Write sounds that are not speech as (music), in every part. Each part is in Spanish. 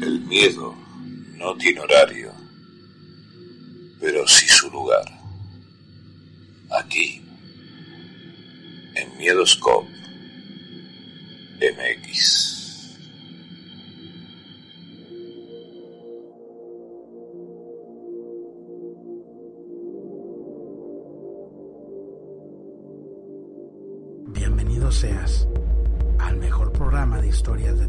El miedo no tiene horario, pero sí su lugar. Aquí, en Miedoscope MX. Bienvenido seas al mejor programa de historias de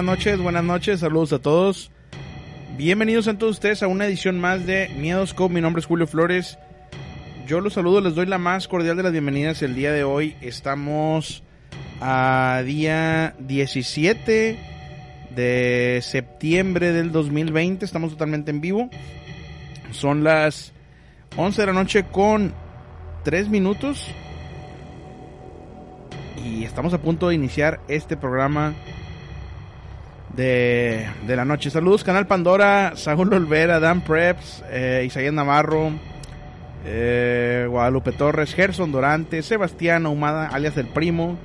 Buenas noches, buenas noches, saludos a todos. Bienvenidos a todos ustedes a una edición más de Miedoscope. Mi nombre es Julio Flores. Yo los saludo, les doy la más cordial de las bienvenidas el día de hoy. Estamos a día 17 de septiembre del 2020. Estamos totalmente en vivo. Son las 11 de la noche con 3 minutos. Y estamos a punto de iniciar este programa de, de la noche. Saludos, Canal Pandora, Saúl Olvera, Dan Preps, eh, Isaías Navarro, eh, Guadalupe Torres, Gerson Dorante, Sebastián Ahumada, alias El Primo.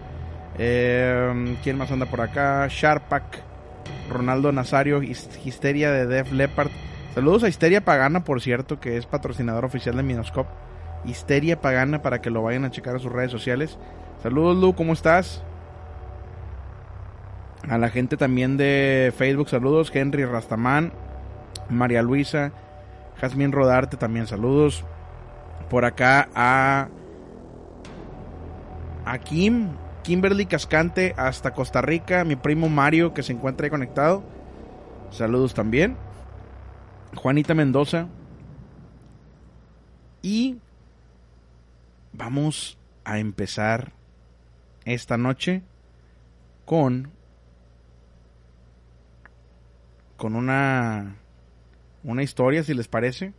Eh, ¿Quién más anda por acá? Sharpak, Ronaldo Nazario, Histeria de Def Leppard. Saludos a Histeria Pagana, por cierto, que es patrocinador oficial de Minoscope. Histeria Pagana para que lo vayan a checar a sus redes sociales. Saludos Lu, ¿cómo estás? A la gente también de Facebook, saludos. Henry Rastamán, María Luisa, Jazmín Rodarte, también saludos. Por acá a, a Kim, Kimberly Cascante, hasta Costa Rica. Mi primo Mario, que se encuentra ahí conectado. Saludos también. Juanita Mendoza. Y vamos a empezar esta noche con con una una historia si les parece.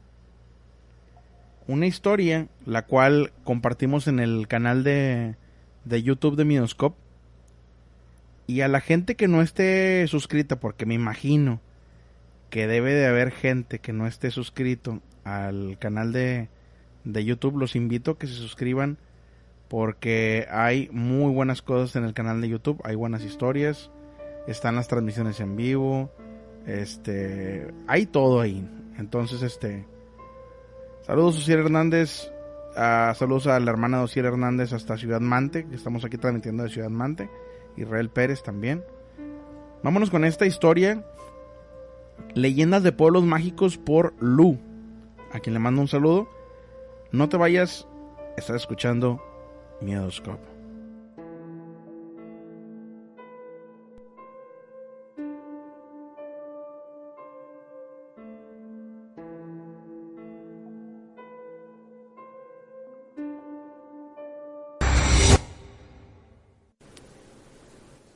Una historia la cual compartimos en el canal de, de YouTube de Minoscope. Y a la gente que no esté suscrita porque me imagino que debe de haber gente que no esté suscrito al canal de, de YouTube los invito a que se suscriban porque hay muy buenas cosas en el canal de YouTube, hay buenas historias, están las transmisiones en vivo, este, hay todo ahí. Entonces, este, saludos Ociel Hernández, saludos a la hermana de Hernández hasta Ciudad Mante, que estamos aquí transmitiendo de Ciudad Mante, Israel Pérez también. Vámonos con esta historia, Leyendas de Pueblos Mágicos por Lu, a quien le mando un saludo. No te vayas, estás escuchando Miedoscope.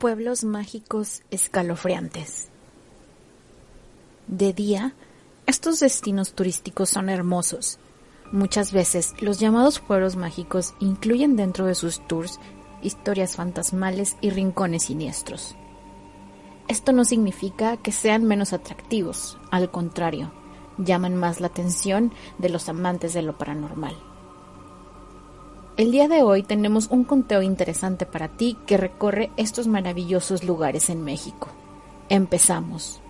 Pueblos mágicos escalofriantes. De día, estos destinos turísticos son hermosos Muchas veces los llamados pueblos mágicos incluyen dentro de sus tours historias fantasmales y rincones siniestros. Esto no significa que sean menos atractivos, al contrario, llaman más la atención de los amantes de lo paranormal. El día de hoy tenemos un conteo interesante para ti que recorre estos maravillosos lugares en México. Empezamos.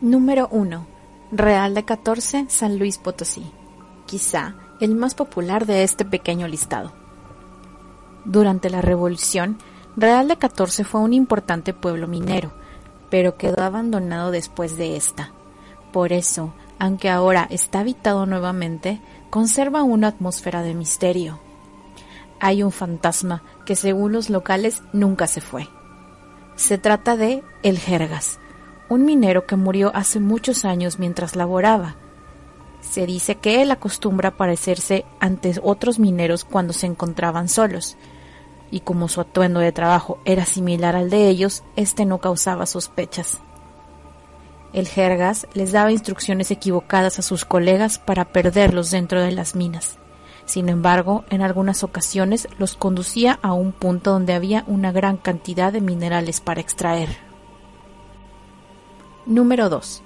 Número 1. Real de 14, San Luis Potosí quizá el más popular de este pequeño listado. Durante la Revolución, Real de 14 fue un importante pueblo minero, pero quedó abandonado después de esta. Por eso, aunque ahora está habitado nuevamente, conserva una atmósfera de misterio. Hay un fantasma que según los locales nunca se fue. Se trata de El Jergas, un minero que murió hace muchos años mientras laboraba se dice que él acostumbra aparecerse ante otros mineros cuando se encontraban solos, y como su atuendo de trabajo era similar al de ellos, éste no causaba sospechas. El Jergas les daba instrucciones equivocadas a sus colegas para perderlos dentro de las minas. Sin embargo, en algunas ocasiones los conducía a un punto donde había una gran cantidad de minerales para extraer. Número 2.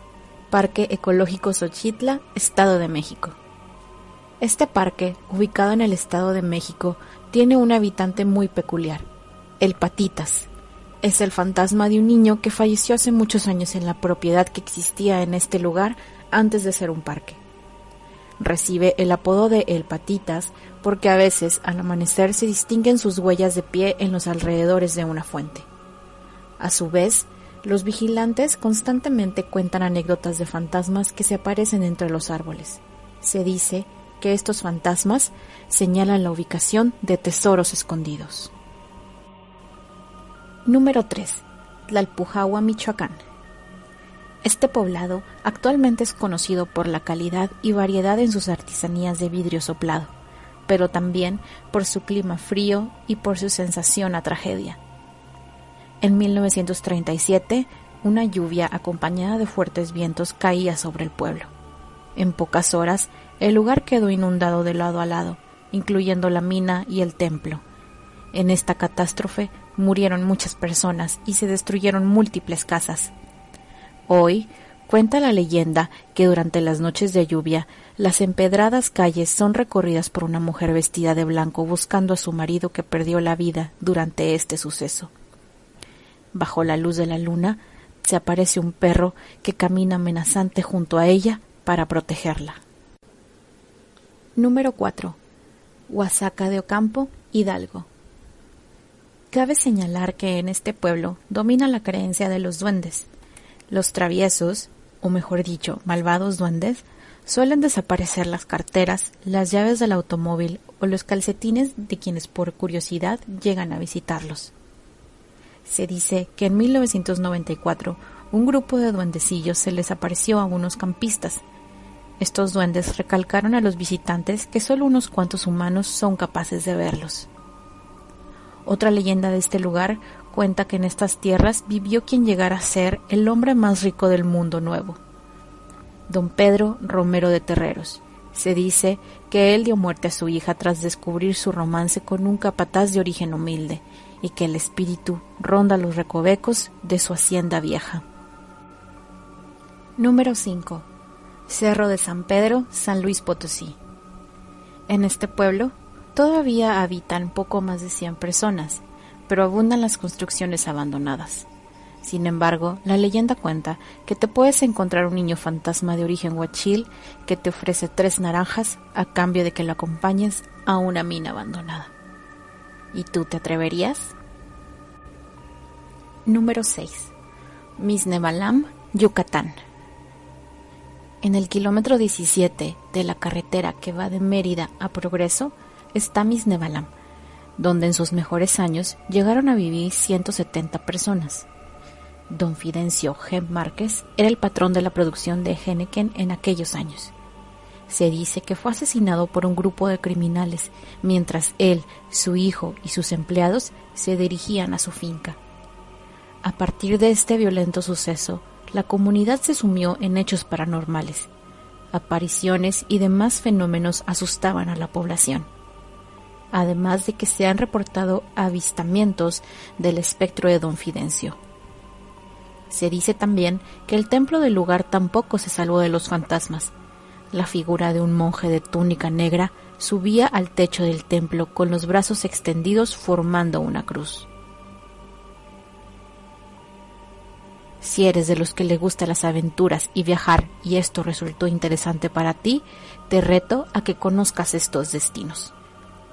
Parque Ecológico Xochitla, Estado de México. Este parque, ubicado en el Estado de México, tiene un habitante muy peculiar, el Patitas. Es el fantasma de un niño que falleció hace muchos años en la propiedad que existía en este lugar antes de ser un parque. Recibe el apodo de El Patitas porque a veces al amanecer se distinguen sus huellas de pie en los alrededores de una fuente. A su vez, los vigilantes constantemente cuentan anécdotas de fantasmas que se aparecen entre los árboles. Se dice que estos fantasmas señalan la ubicación de tesoros escondidos. Número 3. Tlalpujahua, Michoacán. Este poblado actualmente es conocido por la calidad y variedad en sus artesanías de vidrio soplado, pero también por su clima frío y por su sensación a tragedia. En 1937, una lluvia acompañada de fuertes vientos caía sobre el pueblo. En pocas horas, el lugar quedó inundado de lado a lado, incluyendo la mina y el templo. En esta catástrofe murieron muchas personas y se destruyeron múltiples casas. Hoy, cuenta la leyenda que durante las noches de lluvia, las empedradas calles son recorridas por una mujer vestida de blanco buscando a su marido que perdió la vida durante este suceso. Bajo la luz de la luna, se aparece un perro que camina amenazante junto a ella para protegerla. Número 4. Huasaca de Ocampo, Hidalgo. Cabe señalar que en este pueblo domina la creencia de los duendes. Los traviesos, o mejor dicho, malvados duendes, suelen desaparecer las carteras, las llaves del automóvil o los calcetines de quienes por curiosidad llegan a visitarlos. Se dice que en 1994 un grupo de duendecillos se les apareció a unos campistas. Estos duendes recalcaron a los visitantes que solo unos cuantos humanos son capaces de verlos. Otra leyenda de este lugar cuenta que en estas tierras vivió quien llegara a ser el hombre más rico del mundo nuevo, don Pedro Romero de Terreros. Se dice que él dio muerte a su hija tras descubrir su romance con un capataz de origen humilde y que el espíritu ronda los recovecos de su hacienda vieja. Número 5. Cerro de San Pedro, San Luis Potosí. En este pueblo todavía habitan poco más de 100 personas, pero abundan las construcciones abandonadas. Sin embargo, la leyenda cuenta que te puedes encontrar un niño fantasma de origen huachil que te ofrece tres naranjas a cambio de que lo acompañes a una mina abandonada. ¿Y tú te atreverías? Número 6. Misnebalam, Yucatán. En el kilómetro 17 de la carretera que va de Mérida a Progreso está Misnebalam, donde en sus mejores años llegaron a vivir 170 personas. Don Fidencio G. Márquez era el patrón de la producción de Henneken en aquellos años se dice que fue asesinado por un grupo de criminales mientras él, su hijo y sus empleados se dirigían a su finca. A partir de este violento suceso, la comunidad se sumió en hechos paranormales. Apariciones y demás fenómenos asustaban a la población. Además de que se han reportado avistamientos del espectro de don Fidencio. Se dice también que el templo del lugar tampoco se salvó de los fantasmas, la figura de un monje de túnica negra subía al techo del templo con los brazos extendidos formando una cruz. Si eres de los que le gustan las aventuras y viajar y esto resultó interesante para ti, te reto a que conozcas estos destinos.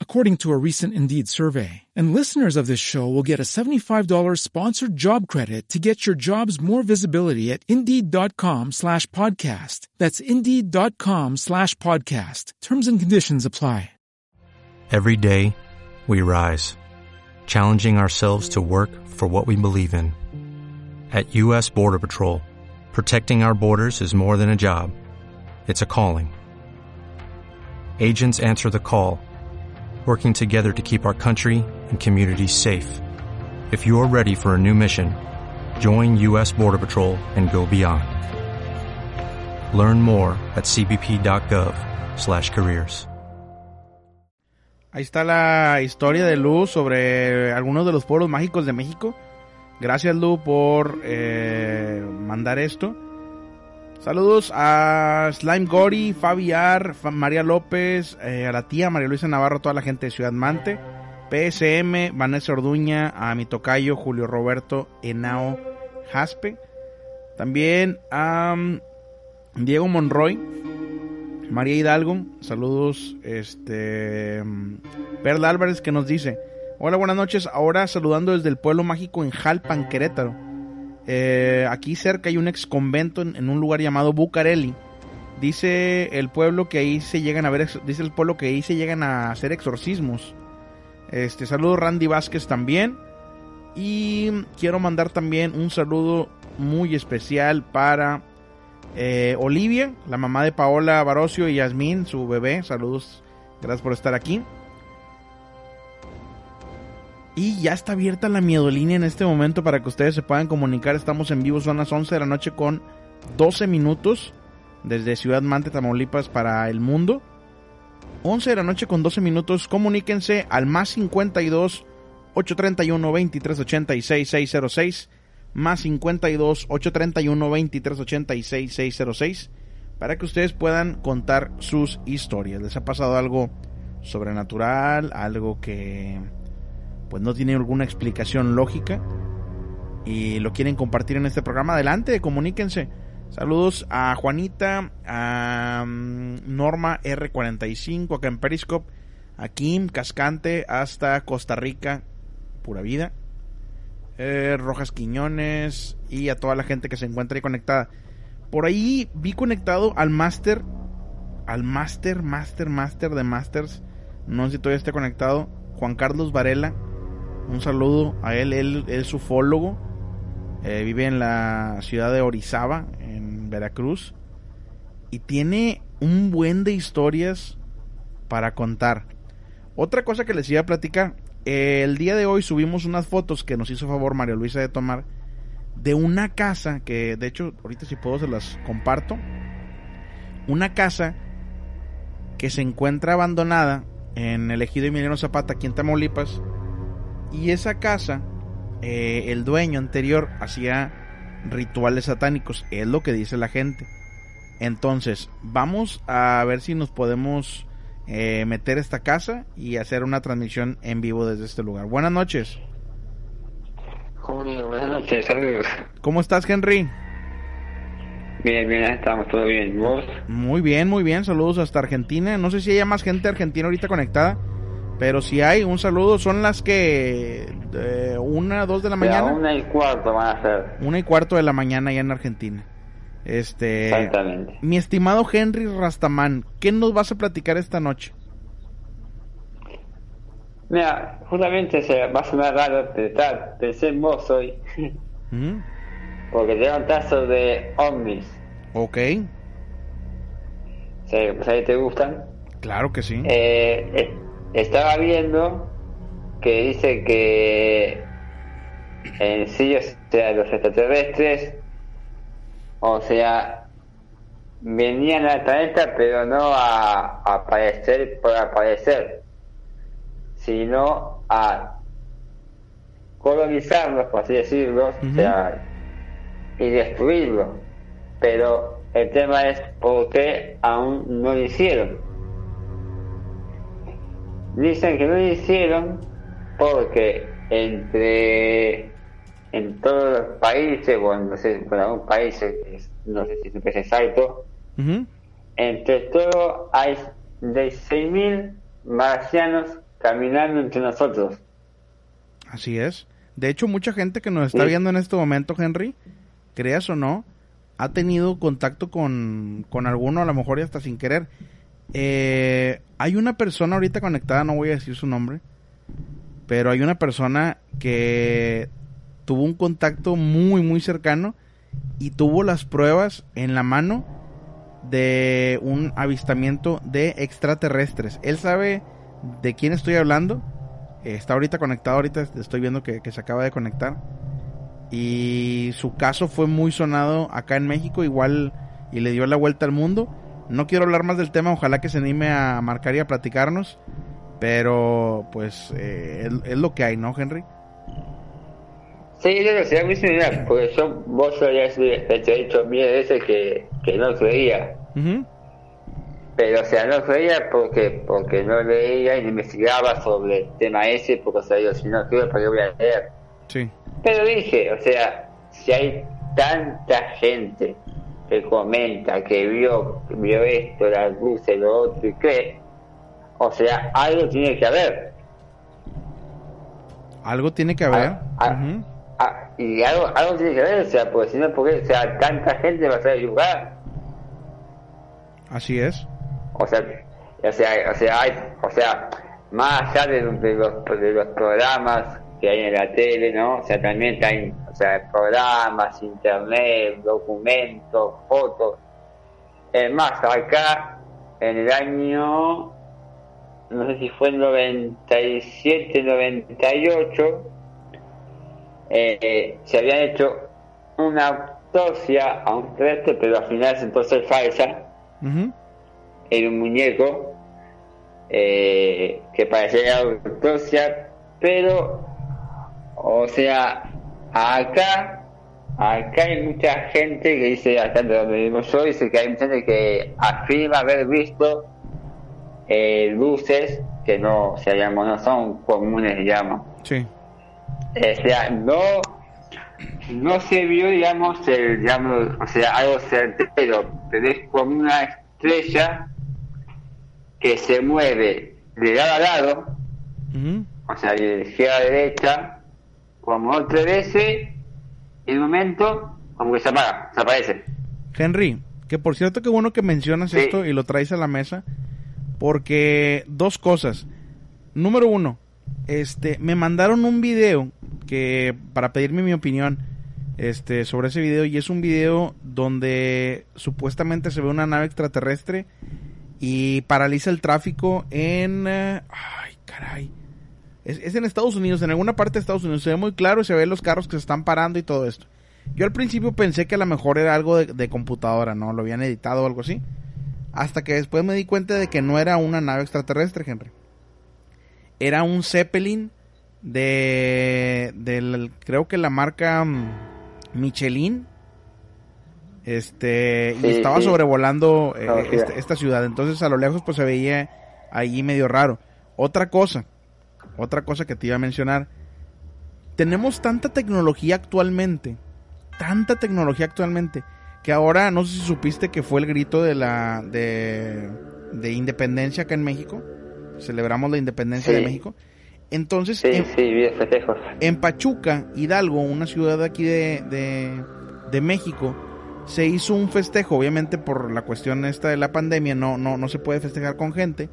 according to a recent Indeed survey. And listeners of this show will get a $75 sponsored job credit to get your jobs more visibility at Indeed.com slash podcast. That's Indeed.com slash podcast. Terms and conditions apply. Every day, we rise, challenging ourselves to work for what we believe in. At U.S. Border Patrol, protecting our borders is more than a job, it's a calling. Agents answer the call, working together to keep our country and communities safe. If you're ready for a new mission, join U.S. Border Patrol and go beyond. Learn more at cbp.gov/careers. Ahí está la historia de Lu sobre algunos de los pueblos mágicos de México. Gracias Lu por eh, mandar esto. Saludos a Slime Gori, Fabiar, María López, eh, a la tía María Luisa Navarro, toda la gente de Ciudad Mante, PSM, Vanessa Orduña, a mi tocayo Julio Roberto Enao Jaspe. También a um, Diego Monroy, María Hidalgo, saludos, este, Perla Álvarez que nos dice, hola, buenas noches, ahora saludando desde el pueblo mágico en Jalpan, Querétaro. Eh, aquí cerca hay un ex convento en, un lugar llamado Bucareli. Dice el pueblo que ahí se llegan a ver, dice el pueblo que ahí se llegan a hacer exorcismos. Este, saludo Randy Vázquez también. Y quiero mandar también un saludo muy especial para eh, Olivia, la mamá de Paola Barocio y Yasmín, su bebé. Saludos, gracias por estar aquí. Y ya está abierta la miedolínea en este momento para que ustedes se puedan comunicar. Estamos en vivo, son las 11 de la noche con 12 minutos desde Ciudad Mante, Tamaulipas para el mundo. 11 de la noche con 12 minutos. Comuníquense al más 52 831 2386 606 más 52 831 2386 606 para que ustedes puedan contar sus historias. ¿Les ha pasado algo sobrenatural? Algo que pues no tiene alguna explicación lógica y lo quieren compartir en este programa. Adelante, comuníquense. Saludos a Juanita, a mm, Norma R45 acá en Periscope, a Kim Cascante hasta Costa Rica, pura vida. Eh, Rojas Quiñones y a toda la gente que se encuentra ahí conectada. Por ahí vi conectado al Master, al Master, Master, Master de Masters. No sé si todavía está conectado. Juan Carlos Varela. Un saludo a él. Él, es ufólogo. Eh, vive en la ciudad de Orizaba, en Veracruz. Y tiene un buen de historias para contar. Otra cosa que les iba a platicar el día de hoy subimos unas fotos que nos hizo favor María Luisa de tomar de una casa que de hecho ahorita si puedo se las comparto. Una casa que se encuentra abandonada en el ejido Emiliano Zapata aquí en Tamaulipas y esa casa eh, el dueño anterior hacía rituales satánicos, es lo que dice la gente. Entonces, vamos a ver si nos podemos eh, meter esta casa y hacer una transmisión en vivo desde este lugar. Buenas noches. buenas noches, saludos. ¿Cómo estás, Henry? Bien, bien, estamos todo bien. ¿Vos? Muy bien, muy bien. Saludos hasta Argentina. No sé si hay más gente argentina ahorita conectada, pero si hay, un saludo. Son las que eh, una, dos de la mañana. una y cuarto van a ser. Una y cuarto de la mañana ya en Argentina. Este, Exactamente. Mi estimado Henry Rastamán, ¿qué nos vas a platicar esta noche? Mira, justamente se va a sonar raro pensé en vos hoy. ¿Mm? (laughs) Porque te un tazo de ovnis. Ok. ¿Sabes te gustan? Claro que sí. Eh, eh, estaba viendo que dice que en sí, o sea, los extraterrestres o sea, venían al planeta, pero no a, aparecer por aparecer, sino a colonizarlos, por así decirlo, o sea, y destruirlos. Pero el tema es por qué aún no lo hicieron. Dicen que no lo hicieron porque entre en todos los países, bueno, no sé, en algún país, no sé si es exacto, entre todo hay de 6.000 marcianos caminando entre nosotros. Así es. De hecho, mucha gente que nos está viendo en este momento, Henry, creas o no, ha tenido contacto con, con alguno, a lo mejor y hasta sin querer. Eh, hay una persona ahorita conectada, no voy a decir su nombre, pero hay una persona que tuvo un contacto muy, muy cercano y tuvo las pruebas en la mano de un avistamiento de extraterrestres. Él sabe de quién estoy hablando. Está ahorita conectado, ahorita estoy viendo que, se acaba de conectar. Y su caso fue muy sonado acá en México, igual y le dio la vuelta al mundo. No quiero hablar más del tema, ojalá que se anime a marcar y a platicarnos. Pero, pues, eh, es, lo que hay, ¿no, Henry? Sí, yo lo sé, mí similar, porque yo, vos habías dicho mil veces que, que no creía. Pero, o sea, no creía porque porque no leía y investigaba sobre el tema ese, porque, o sea, yo si no creo, ¿para qué voy a leer? Sí. Pero dije, o sea, si hay tanta gente que comenta que vio, vio esto, las luces, lo otro y qué, o sea, algo tiene que haber. Algo tiene que haber. Ah, ah, ah, y algo, algo tiene que haber, o sea, porque si no, porque, o sea, tanta gente va a ser lugar. Así es. O sea, o sea, o sea, hay, o sea, más allá de, de, los, de los programas que hay en la tele, ¿no? O sea, también hay, o sea, programas, internet, documentos, fotos. Es más, acá, en el año, no sé si fue en 97, 98, eh, se habían hecho una autopsia a un triste, pero al final se ser falsa. Era un muñeco eh, que parecía autopsia, pero o sea, acá, acá hay mucha gente que dice, acá donde vivo yo, dice que hay mucha gente que afirma haber visto eh, luces que no, o sea, digamos, no son comunes, digamos. Sí. O sea, no, no se vio, digamos, el, digamos, o sea, algo certero, pero es como una estrella que se mueve de lado a lado, o sea, de izquierda a derecha, como otra veces, en un momento, como que se apaga, se aparece. Henry, que por cierto que bueno que mencionas esto y lo traes a la mesa, porque dos cosas. Número uno, este, me mandaron un video que para pedirme mi opinión este sobre ese video y es un video donde supuestamente se ve una nave extraterrestre y paraliza el tráfico en eh, ay caray es, en Estados Unidos, en alguna parte de Estados Unidos. Se ve muy claro y se ven los carros que se están parando y todo esto. Yo al principio pensé que a lo mejor era algo de, computadora, ¿no? Lo habían editado o algo así. Hasta que después me di cuenta de que no era una nave extraterrestre, Henry. Era un Zeppelin de, del, creo que la marca mm, Michelin. Este, y estaba sobrevolando eh, esta, esta ciudad. Entonces a lo lejos pues se veía ahí medio raro. Otra cosa, otra cosa que te iba a mencionar. Tenemos tanta tecnología actualmente, tanta tecnología actualmente, que ahora no sé si supiste que fue el grito de la de, de independencia acá en México. Celebramos la independencia de México. Entonces, en, en, Pachuca, Hidalgo, una ciudad aquí de, de, de, México, se hizo un festejo, obviamente por la cuestión esta de la pandemia, no, no, no se puede festejar con gente,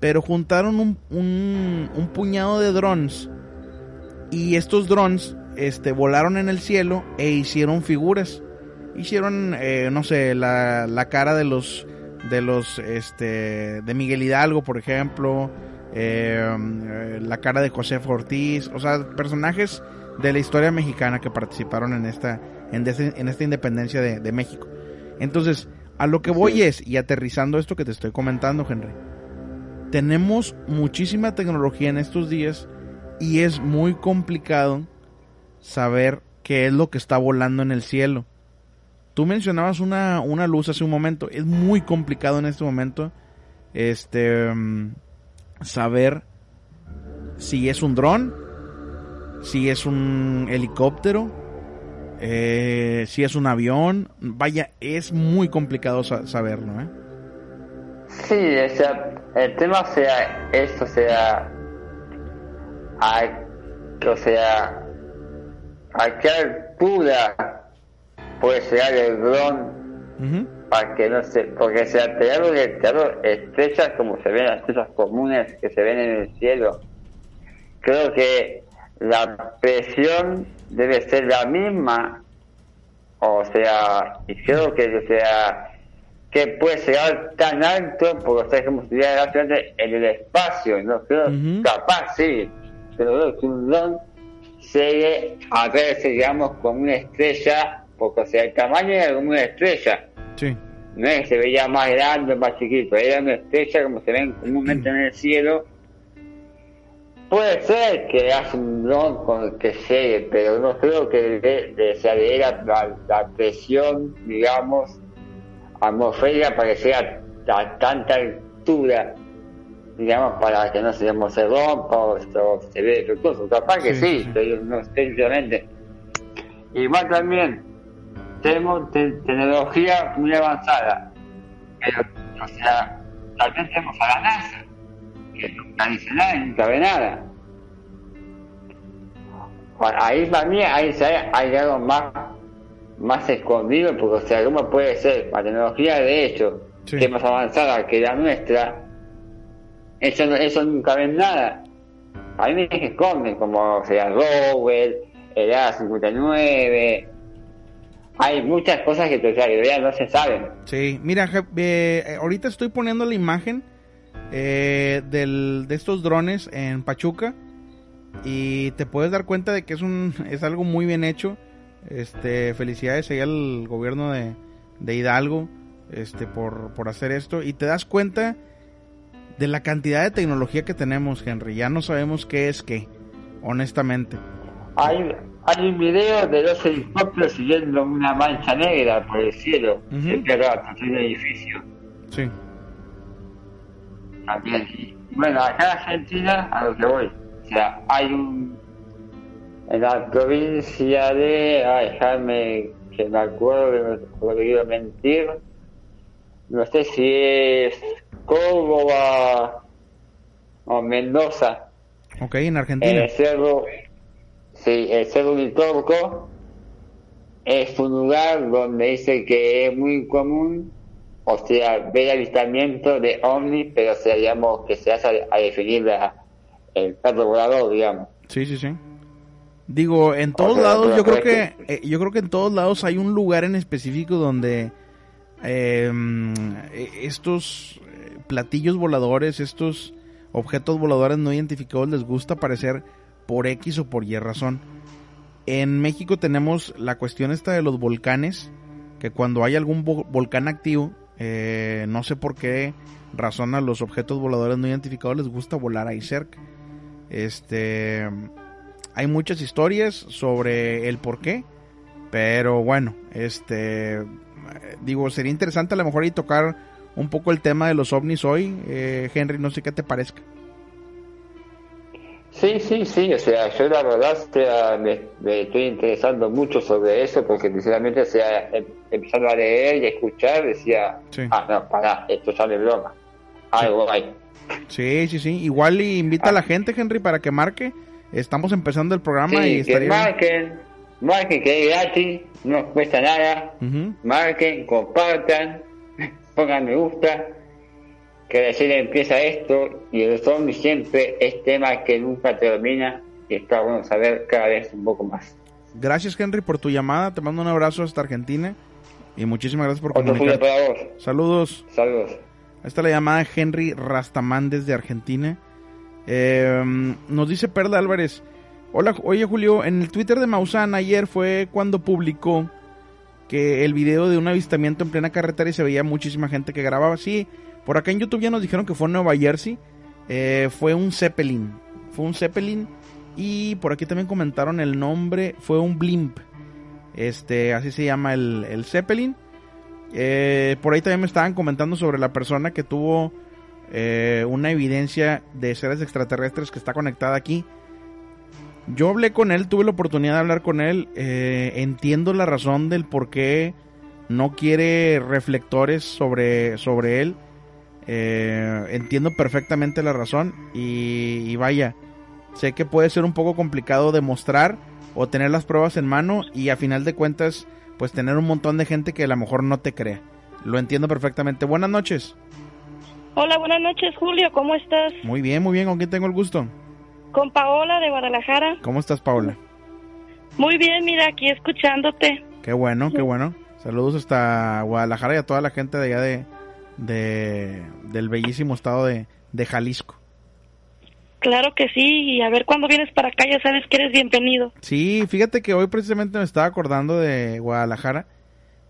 pero juntaron un, un, puñado de drones y estos drones este, volaron en el cielo e hicieron figuras. Hicieron, eh, no sé, la, la, cara de los, de los, este, de Miguel Hidalgo, por ejemplo, eh, la cara de José Ortiz, o sea, personajes de la historia mexicana que participaron en esta, en, en esta independencia de, de México. Entonces, a lo que voy es, y aterrizando esto que te estoy comentando, Henry, tenemos muchísima tecnología en estos días y es muy complicado saber qué es lo que está volando en el cielo. Tú mencionabas una, una luz hace un momento. Es muy complicado en este momento este mm, saber si es un dron, si es un helicóptero, eh, si es un avión. Vaya, es muy complicado saberlo, ¿eh? Sí, o sea, el tema sea eso, sea, a, o sea, a qué altura puede llegar el dron para que no se, porque sea, te hablo de estrellas como se ven las estrellas comunes que se ven en el cielo. Creo que la presión debe ser la misma, o sea, y creo que o sea que puede llegar tan alto porque ustedes como estudiar en el espacio, ¿no? Creo, capaz sí, pero creo que un dron llegue a verse, digamos, como una estrella, porque o sea, el tamaño era como una estrella. Sí. No es que se veía más grande, más chiquito, era una estrella como se ven comúnmente en el cielo, Puede ser que hace un dron con el que llegue, pero no creo que de, de, se la, la, presión, digamos, que sea a tanta altura, digamos, para que no se, se rompa o se ve defectuoso. Capaz que sí, pero no sé Igual también, tenemos tecnología muy avanzada, pero, o sea, vez tenemos a la NASA que nunca dice nada y nunca ve nada. ahí para mí hay, hay algo más, más escondido, porque o sea, ¿cómo puede ser? La tecnología de hecho, que es más avanzada que la nuestra, eso, eso nunca ven nada. A mí me esconde, como o sea, Rowell, el A59, hay muchas cosas que todavía no se saben. Sí, mira, eh, ahorita estoy poniendo la imagen eh, del, de estos drones en Pachuca y te puedes dar cuenta de que es un es algo muy bien hecho. Este, felicidades ahí al gobierno de, de Hidalgo este por, por hacer esto y te das cuenta de la cantidad de tecnología que tenemos, Henry. Ya no sabemos qué es qué, honestamente. Hay, hay un video de dos helicópteros siguiendo una mancha negra por el cielo, uh -huh. un edificio. Sí también. bueno, acá en Argentina, a lo que voy, o sea, hay un. En la provincia de. Ay, déjame que me acuerdo, no quiero mentir. No sé si es Córdoba o Mendoza. Ok, en Argentina. El cerro. Sí, el cerro Unitorco es un lugar donde dice que es muy común o sea, ver avistamiento de ovnis, pero sea, digamos, que se hace a, definir el perro volador, digamos. Sí, sí, sí. Digo, en todos lados, yo creo que, eh, yo creo que en todos lados hay un lugar en específico donde em, eh, estos platillos voladores, estos objetos voladores no identificados les gusta aparecer por X o por Y razón. En México tenemos la cuestión esta de los volcanes, que cuando hay algún volcán activo, eh, no sé por qué razón a los objetos voladores no identificados les gusta volar ahí cerca. Este, hay muchas historias sobre el por qué, pero bueno, este, digo, sería interesante a lo mejor ahí tocar un poco el tema de los ovnis hoy, eh, Henry, no sé qué te parezca. Sí, sí, sí, o sea, yo la verdad me, estoy interesando mucho sobre eso porque sinceramente, o sea, em, empezando a leer y a escuchar, decía, ah, no, para, esto sale broma, algo hay. Sí, sí, sí, igual invita a la ah. gente, Henry, para que marque, estamos empezando el programa y estaría... Que marquen, marquen que es gratis, no cuesta nada, marquen, compartan, (laughs) pongan me gusta que recién empieza esto y el zombie siempre es tema que nunca termina y está bueno saber cada vez un poco más. Gracias Henry por tu llamada, te mando un abrazo hasta Argentina y muchísimas gracias por comunicar. Para vos. Saludos. Saludos. Ahí está la llamada Henry Rastamán desde Argentina. Em, nos dice Perla Álvarez. Hola, oye Julio, en el Twitter de Maussan ayer fue cuando publicó que el video de un avistamiento en plena carretera y se veía muchísima gente que grababa. Sí, por acá en YouTube ya nos dijeron que fue en Nueva Jersey. Eh, fue un Zeppelin. Fue un Zeppelin. Y por aquí también comentaron el nombre. Fue un Blimp. Este, así se llama el, Zeppelin. Eh, por ahí también me estaban comentando sobre la persona que tuvo eh, una evidencia de seres extraterrestres que está conectada aquí. Yo hablé con él, tuve la oportunidad de hablar con él. entiendo la razón del por qué no quiere reflectores sobre, sobre él. Eh, entiendo perfectamente la razón y, vaya, sé que puede ser un poco complicado demostrar o tener las pruebas en mano y a final de cuentas pues tener un montón de gente que a lo mejor no te cree. Lo entiendo perfectamente. Buenas noches. Hola, buenas noches Julio, ¿cómo estás? Muy bien, muy bien, ¿con quién tengo el gusto? Con Paola de Guadalajara. ¿Cómo estás Paola? Muy bien, mira, aquí escuchándote. Qué bueno, qué bueno. Saludos hasta Guadalajara y a toda la gente de allá de, de, del bellísimo estado de, de Jalisco. Claro que sí, y a ver cuándo vienes para acá, ya sabes que eres bienvenido. Sí, fíjate que hoy precisamente me estaba acordando de Guadalajara,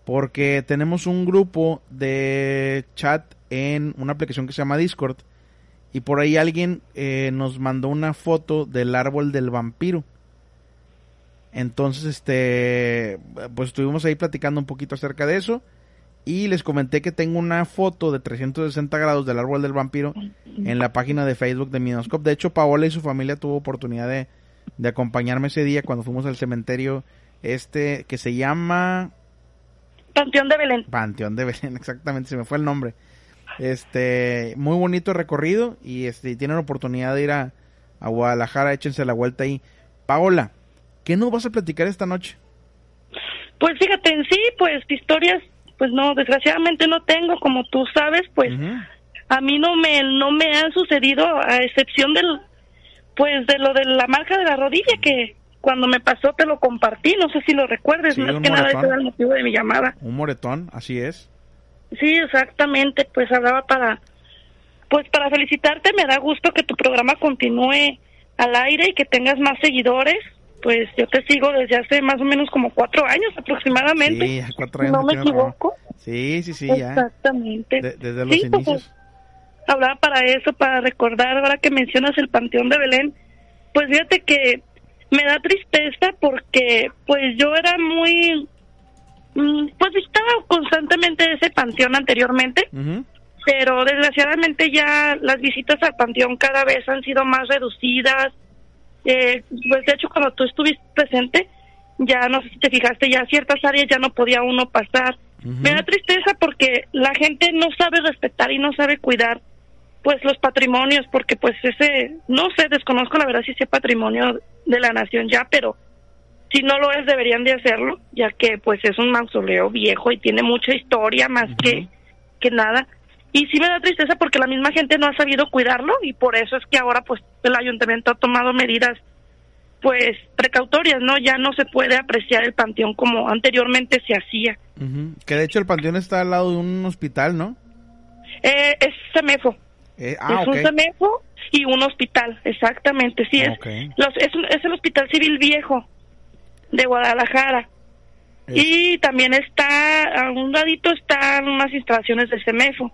porque tenemos un grupo de chat en una aplicación que se llama Discord, y por ahí alguien eh, nos mandó una foto del árbol del vampiro. Entonces, este, pues estuvimos ahí platicando un poquito acerca de eso. Y les comenté que tengo una foto de 360 grados del árbol del vampiro en la página de Facebook de Minoscope. De hecho, Paola y su familia tuvo oportunidad de, de acompañarme ese día cuando fuimos al cementerio este que se llama Panteón de Belén. Panteón de Belén, (laughs) exactamente, se me fue el nombre. Este, muy bonito recorrido y este, tienen oportunidad de ir a, a Guadalajara, échense la vuelta ahí. Paola, ¿qué nos vas a platicar esta noche? Pues fíjate, en sí, pues historias, pues no, desgraciadamente no tengo, como tú sabes, pues a mí no me, no me han sucedido, a excepción del, pues de lo de la marca de la rodilla, que cuando me pasó te lo compartí, no sé si lo recuerdes, más que nada ese era el motivo de mi llamada. Un moretón, así es. Sí, exactamente, pues hablaba para, pues para felicitarte, me da gusto que tu programa continúe al aire y que tengas más seguidores, pues yo te sigo desde hace más o menos como cuatro años aproximadamente. Sí, cuatro años. No me equivoco. Sí, sí, sí, ya. Exactamente. desde los inicios. Pues, hablaba para eso, para recordar, ahora que mencionas el Panteón de Belén, pues fíjate que me da tristeza porque pues yo era muy pues visitaba constantemente ese panteón anteriormente pero desgraciadamente ya las visitas al panteón cada vez han sido más reducidas. Eh, pues de hecho cuando tú estuviste presente ya no sé si te fijaste ya ciertas áreas ya no podía uno pasar. Me da tristeza porque la gente no sabe respetar y no sabe cuidar pues los patrimonios porque pues ese no sé desconozco la verdad si es patrimonio de la nación ya pero si no lo es deberían de hacerlo ya que pues es un mausoleo viejo y tiene mucha historia más que que nada. Y sí me da tristeza porque la misma gente no ha sabido cuidarlo y por eso es que ahora pues el ayuntamiento ha tomado medidas pues precautorias no ya no se puede apreciar el panteón como anteriormente se hacía. Que de hecho el panteón está al lado de un hospital no eh, es Semefo eh, ah, es un CEMEFO y un hospital, exactamente, sí, es, los, es, el Hospital Civil Viejo de Guadalajara. Y también está, a un ladito están unas instalaciones de CEMEFO.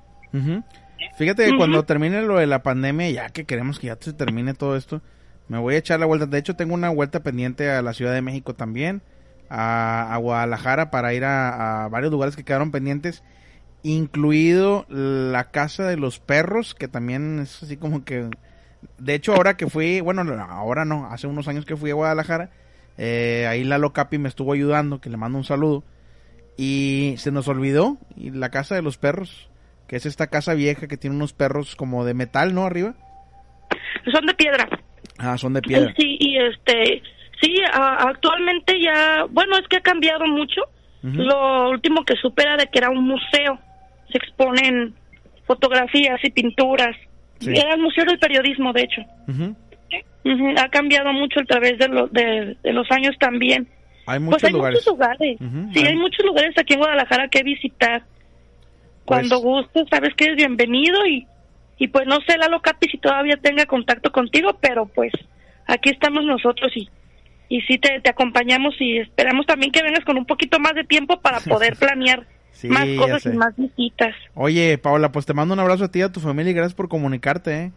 Fíjate que cuando termine lo de la pandemia, ya que queremos que ya se termine todo esto, me voy a echar la vuelta. De hecho, tengo una vuelta pendiente a la Ciudad de México también, a, Guadalajara, para ir a, a varios lugares que quedaron pendientes incluido la casa de los perros, que también es así como que... De hecho, ahora que fui, bueno, ahora no, hace unos años que fui a Guadalajara, eh, ahí Lalo Capi me estuvo ayudando, que le mando un saludo, y se nos olvidó, y la casa de los perros, que es esta casa vieja que tiene unos perros como de metal, ¿no? Arriba. Son de piedra. Ah, son de piedra. Sí, y este, sí, actualmente ya, bueno, es que ha cambiado mucho. Lo último que supera de que era un museo se exponen fotografías y pinturas. Era el Museo del Periodismo, de hecho. Ha cambiado mucho a través de, de, los años también. Hay muchos pues hay lugares. Muchos lugares. Sí, hay... muchos lugares aquí en Guadalajara que visitar. Cuando pues gustes, sabes que eres bienvenido y, y pues no sé, Lalo Capi, si todavía tenga contacto contigo, pero pues aquí estamos nosotros y, y sí te, te acompañamos y esperamos también que vengas con un poquito más de tiempo para poder (laughs) planear más cosas y más visitas. Oye, Paola, pues te mando un abrazo a ti y a tu familia y gracias por comunicarte. ¿eh?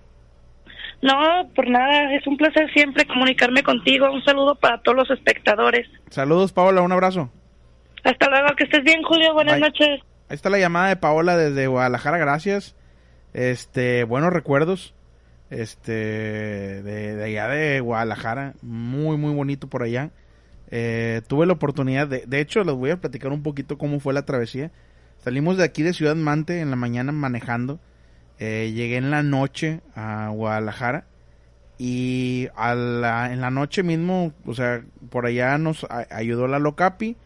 No, por nada, es un placer siempre comunicarme contigo. Un saludo para todos los espectadores. Saludos, Paola, un abrazo. Hasta luego, que estés bien, Julio, buenas noches. Ahí está la llamada de Paola desde Guadalajara, gracias. Este, buenos recuerdos. Este, de, de allá de Guadalajara, muy, muy bonito por allá. Eh, tuve la oportunidad de, de hecho, les voy a platicar un poquito cómo fue la travesía. Salimos de aquí de Ciudad Mante en la mañana manejando. Eh, llegué en la noche a Guadalajara y la, en la noche mismo, o sea, por allá nos ayudó la Locapi.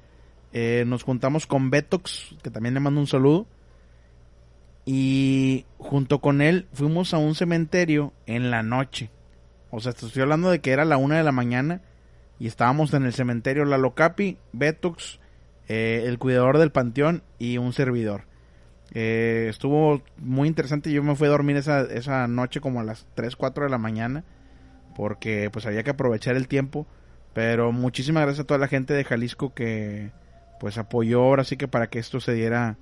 Eh, nos juntamos con Betox, que también le mando un saludo. Y junto con él fuimos a un cementerio en la noche. O sea, estoy hablando de que era la una de la mañana y estábamos en el cementerio Lalo Capi, Betox, eh, el cuidador del panteón y un servidor. Eh, estuvo muy interesante, yo me fui a dormir esa, esa noche como a las 3, 4 de la mañana porque pues había que aprovechar el tiempo, pero muchísimas gracias a toda la gente de Jalisco que pues apoyó ahora sí que para que esto se diera,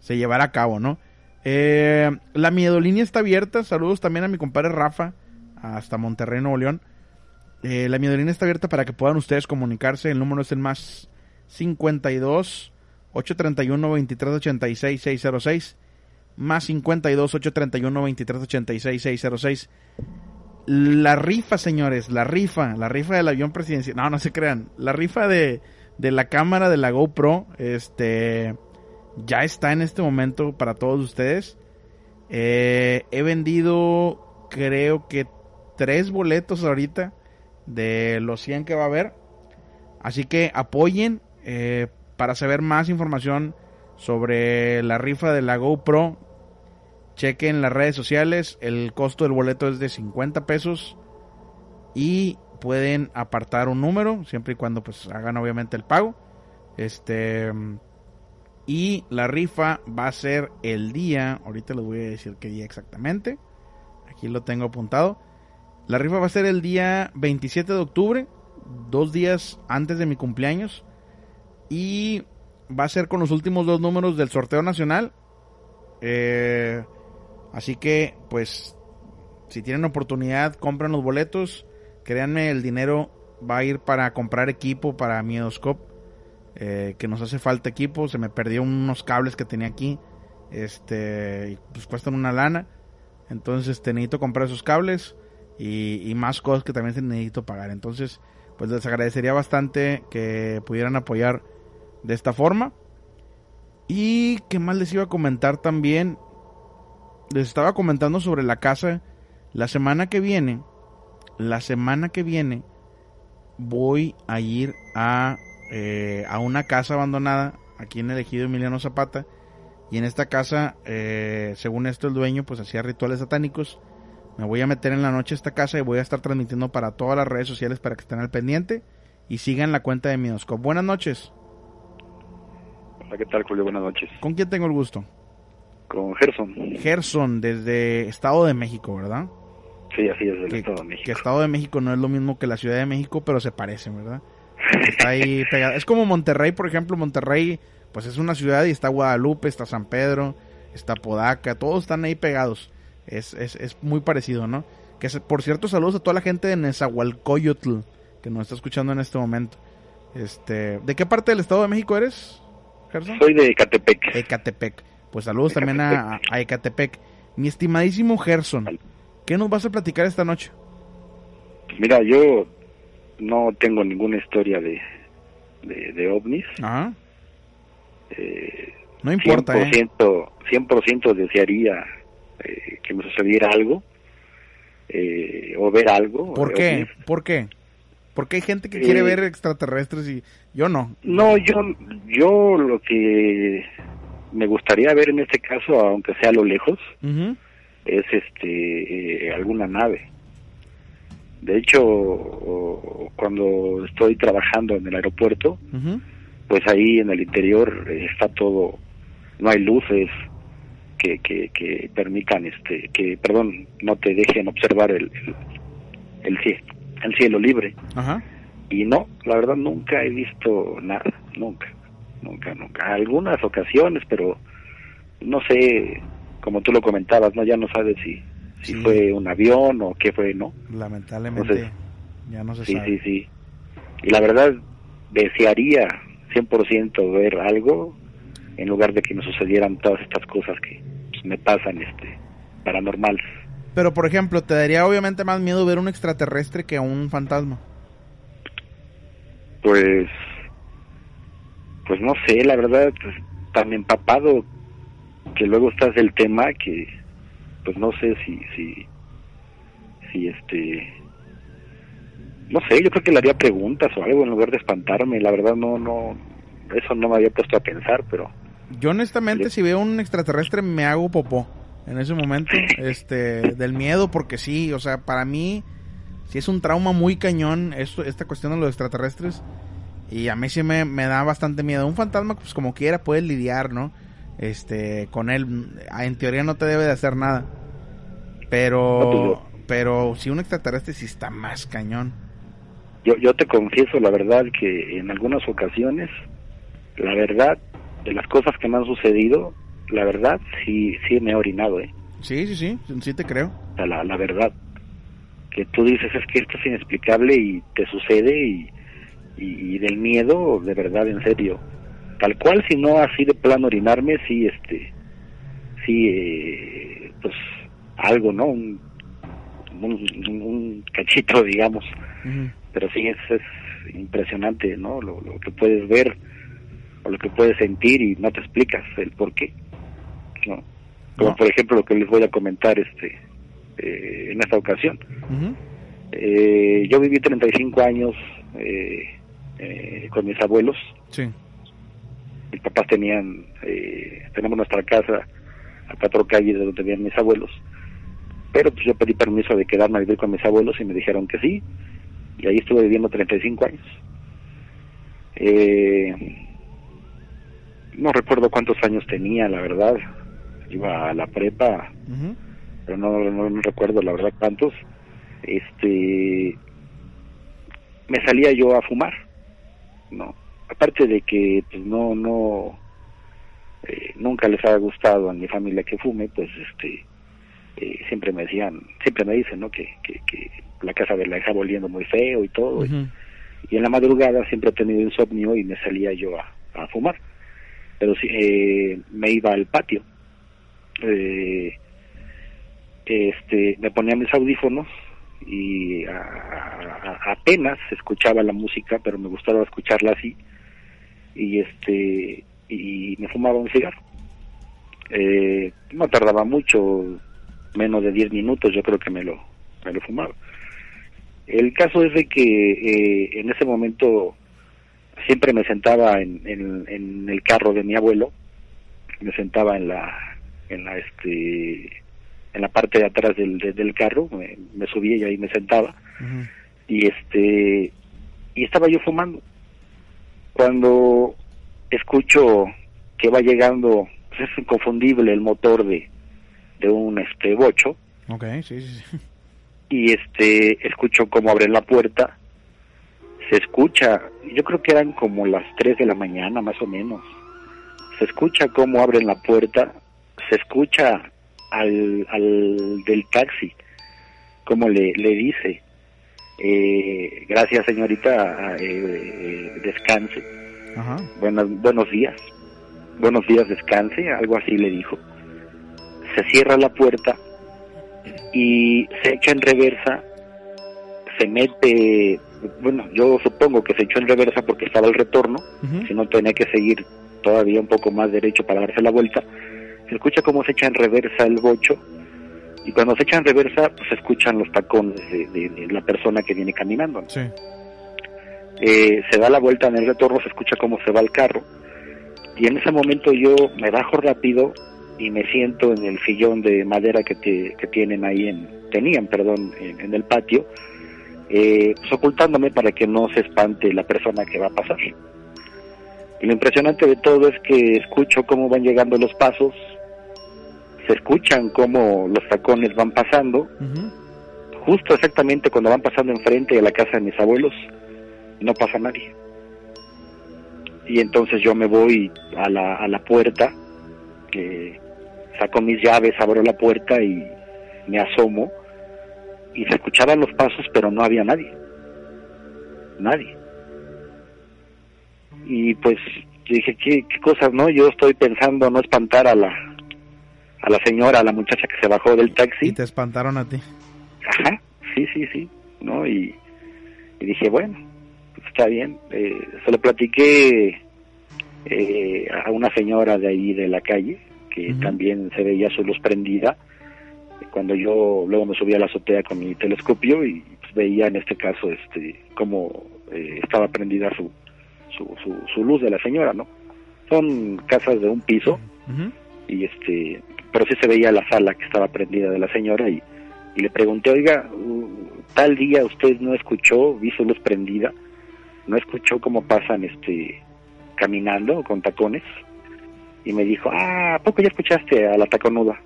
se llevara a cabo, ¿no? Eh, la miedolínea está abierta. Saludos también a mi compadre Rafa, hasta Monterrey, Nuevo León. Eh, la miedolínea está abierta para que puedan ustedes comunicarse. El número es el más 52 831 2386 606 más 52 831 2386 606 la rifa señores la rifa la rifa del avión presidencial. No no se crean. La rifa de, de la cámara de la GoPro este ya está en este momento para todos ustedes. Eh, he vendido creo que tres boletos ahorita de los 100 que va a haber. Así que apoyen eh, para saber más información sobre la rifa de la GoPro, chequen las redes sociales. El costo del boleto es de 50 pesos y pueden apartar un número siempre y cuando pues hagan obviamente el pago. Este y la rifa va a ser el día, ahorita les voy a decir qué día exactamente. Aquí lo tengo apuntado. La rifa va a ser el día 27 de octubre, dos días antes de mi cumpleaños. Y va a ser con los últimos dos números del sorteo nacional. Eh, así que, pues, si tienen oportunidad, compren los boletos. Créanme, el dinero va a ir para comprar equipo para Miedoscope. Eh, que nos hace falta equipo. Se me perdió unos cables que tenía aquí. Este, pues cuestan una lana. Entonces, te necesito comprar esos cables. Y, y más cosas que también se necesito pagar. Entonces, pues les agradecería bastante que pudieran apoyar de esta forma. Y qué más les iba a comentar también. Les estaba comentando sobre la casa. La semana que viene, la semana que viene, voy a ir a, eh, a una casa abandonada aquí en el ejido Emiliano Zapata. Y en esta casa, eh, según esto, el dueño pues hacía rituales satánicos. Me voy a meter en la noche a esta casa y voy a estar transmitiendo para todas las redes sociales para que estén al pendiente y sigan la cuenta de Minoscope. Buenas noches. ¿Qué tal, Julio? Buenas noches. ¿Con quién tengo el gusto? Con Gerson. Gerson, desde Estado de México, ¿verdad? Sí, así es, del Estado de México. Que Estado de México no es lo mismo que la Ciudad de México, pero se parecen, ¿verdad? (laughs) Está ahí pegado. Es como Monterrey, por ejemplo. Monterrey, pues es una ciudad y está Guadalupe, está San Pedro, está Podaca, todos están ahí pegados. Es, es, es muy parecido, ¿no? Que por cierto, saludos a toda la gente de Nezahualcóyotl que nos está escuchando en este momento. Este, ¿de qué parte del Estado de México eres? Soy de Ecatepec. Ecatepec. Pues saludos también a, Ecatepec. Mi estimadísimo Gerson, ¿qué nos vas a platicar esta noche? Mira, yo no tengo ninguna historia de, de, ovnis. Ajá. Eh, no importa, 100%, ¿eh? 100% desearía eh, que me sucediera algo eh, o ver algo. ¿Por qué? ¿Por qué? Porque hay gente que quiere ver extraterrestres y yo no. No, yo, yo lo que me gustaría ver en este caso, aunque sea a lo lejos, es este eh, alguna nave. De hecho, cuando estoy trabajando en el aeropuerto, pues ahí en el interior está todo, no hay luces que, que, que permitan, este, que, perdón, no te dejen observar el, el, el cielo libre. Ajá. Y no, la verdad nunca he visto nada, nunca, nunca, nunca. Algunas ocasiones, pero no sé, como tú lo comentabas, no ya no sabes si si fue un avión o qué fue, ¿no? Lamentablemente ya no se sí, sabe. Sí, sí, Y la verdad desearía 100% ver algo en lugar de que me sucedieran todas estas cosas que pues, me pasan este paranormales. Pero por ejemplo, ¿te daría obviamente más miedo ver un extraterrestre que un fantasma? Pues, pues no sé, la verdad, pues, tan empapado que luego estás del tema que, pues no sé si, si, si este, no sé, yo creo que le haría preguntas o algo en lugar de espantarme, la verdad no, no, eso no me había puesto a pensar, pero... Yo honestamente si veo un extraterrestre me hago popó en ese momento, (laughs) este, del miedo, porque sí, o sea, para mí si es un trauma muy cañón esto, esta cuestión de los extraterrestres. Y a mí sí me, da bastante miedo. Un fantasma, pues como quiera, puedes lidiar, ¿no? Este, con él. En teoría no te debe de hacer nada. Pero, pero si un extraterrestre sí está más cañón. Yo, yo te confieso la verdad que en algunas ocasiones, la verdad de las cosas que me han sucedido, la verdad, sí, sí me he orinado, ¿eh? Sí, sí, sí, sí te creo. La, la verdad. Que tú dices es que esto es inexplicable y te sucede y, y, del miedo, de verdad, en serio. Tal cual, si no así de plano orinarme, sí, este, sí, eh, pues algo, ¿no? Un, un, cachito, (laughs) digamos. Pero sí, es, es impresionante, ¿no? Lo, lo que puedes ver o lo que puedes sentir y no te explicas el por qué. ¿no? Como por ejemplo lo que les voy a comentar este eh, en esta ocasión. eh, yo viví 35 años eh, eh, con mis abuelos. Sí. Mis papás tenían, eh, tenemos nuestra casa a cuatro calles de donde vivían mis abuelos. Pero pues yo pedí permiso de quedarme a vivir con mis abuelos y me dijeron que sí. Y ahí estuve viviendo 35 años. Eh, no recuerdo cuántos años tenía, la verdad. Iba a la prepa, pero no, no, recuerdo la verdad cuántos. Este, me salía yo a fumar, no. Aparte de que pues no, no, eh, nunca les ha gustado a mi familia que fume, pues este, eh, siempre me decían, siempre me dicen, ¿no? Que, que, que la casa de la hija volviendo muy feo y todo. y, en la madrugada siempre he tenido insomnio y me salía yo a, a fumar pero sí, eh, me iba al patio. Eh, este, me ponía mis audífonos y apenas escuchaba la música, pero me gustaba escucharla así. Y este y me fumaba un cigarro. Eh, no tardaba mucho, menos de 10 minutos, yo creo que me lo, me lo fumaba. El caso es de que eh, en ese momento siempre me sentaba en, en, el carro de mi abuelo, me sentaba en la, en la, este, en la parte de atrás del, del carro, me, subía y ahí me sentaba, y este, y estaba yo fumando. Cuando escucho que va llegando, pues es inconfundible el motor de, de un este bocho. Okay, sí, sí. (laughs) Y este, escucho cómo abren la puerta se escucha, yo creo que eran como las 3 de la mañana más o menos, se escucha cómo abren la puerta, se escucha al, al del taxi, como le, le dice, eh, gracias señorita, eh, eh, descanse, Buenos, buenos días, buenos días, descanse, algo así le dijo. Se cierra la puerta y se echa en reversa, se mete bueno, yo supongo que se echó en reversa porque estaba el retorno, si no tenía que seguir todavía un poco más derecho para darse la vuelta. Se escucha cómo se echa en reversa el bocho y cuando se echa en reversa pues se escuchan los tacones de, la persona que viene caminando. Eh, se da la vuelta en el retorno, se escucha cómo se va el carro y en ese momento yo me bajo rápido y me siento en el sillón de madera que, que tienen ahí en tenían perdón en el patio eh, pues, ocultándome para que no se espante la persona que va a pasar. Y lo impresionante de todo es que escucho cómo van llegando los pasos, se escuchan cómo los tacones van pasando, justo exactamente cuando van pasando enfrente de la casa de mis abuelos, no pasa nadie. Y entonces yo me voy a la, a la puerta, que saco mis llaves, abro la puerta y me asomo y se escuchaban los pasos, pero no había nadie. Nadie. Y pues dije, ¿qué, qué cosas, no? Yo estoy pensando no espantar a la a la señora, a la muchacha que se bajó del taxi. Y te espantaron a ti. Ajá, sí, sí, sí, ¿no? Y, dije, bueno, pues está bien. Eh, se lo platiqué eh, a una señora de ahí de la calle, que también se veía su luz prendida cuando yo luego me subí a la azotea con mi telescopio y pues, veía en este caso este cómo eh, estaba prendida su, su, su, luz de la señora, ¿no? Son casas de un piso y este, pero sí se veía la sala que estaba prendida de la señora y, y le pregunté, oiga, tal día usted no escuchó, vi su luz prendida, no escuchó cómo pasan este caminando con tacones y me dijo, ah, ¿a poco ya escuchaste a la taconuda?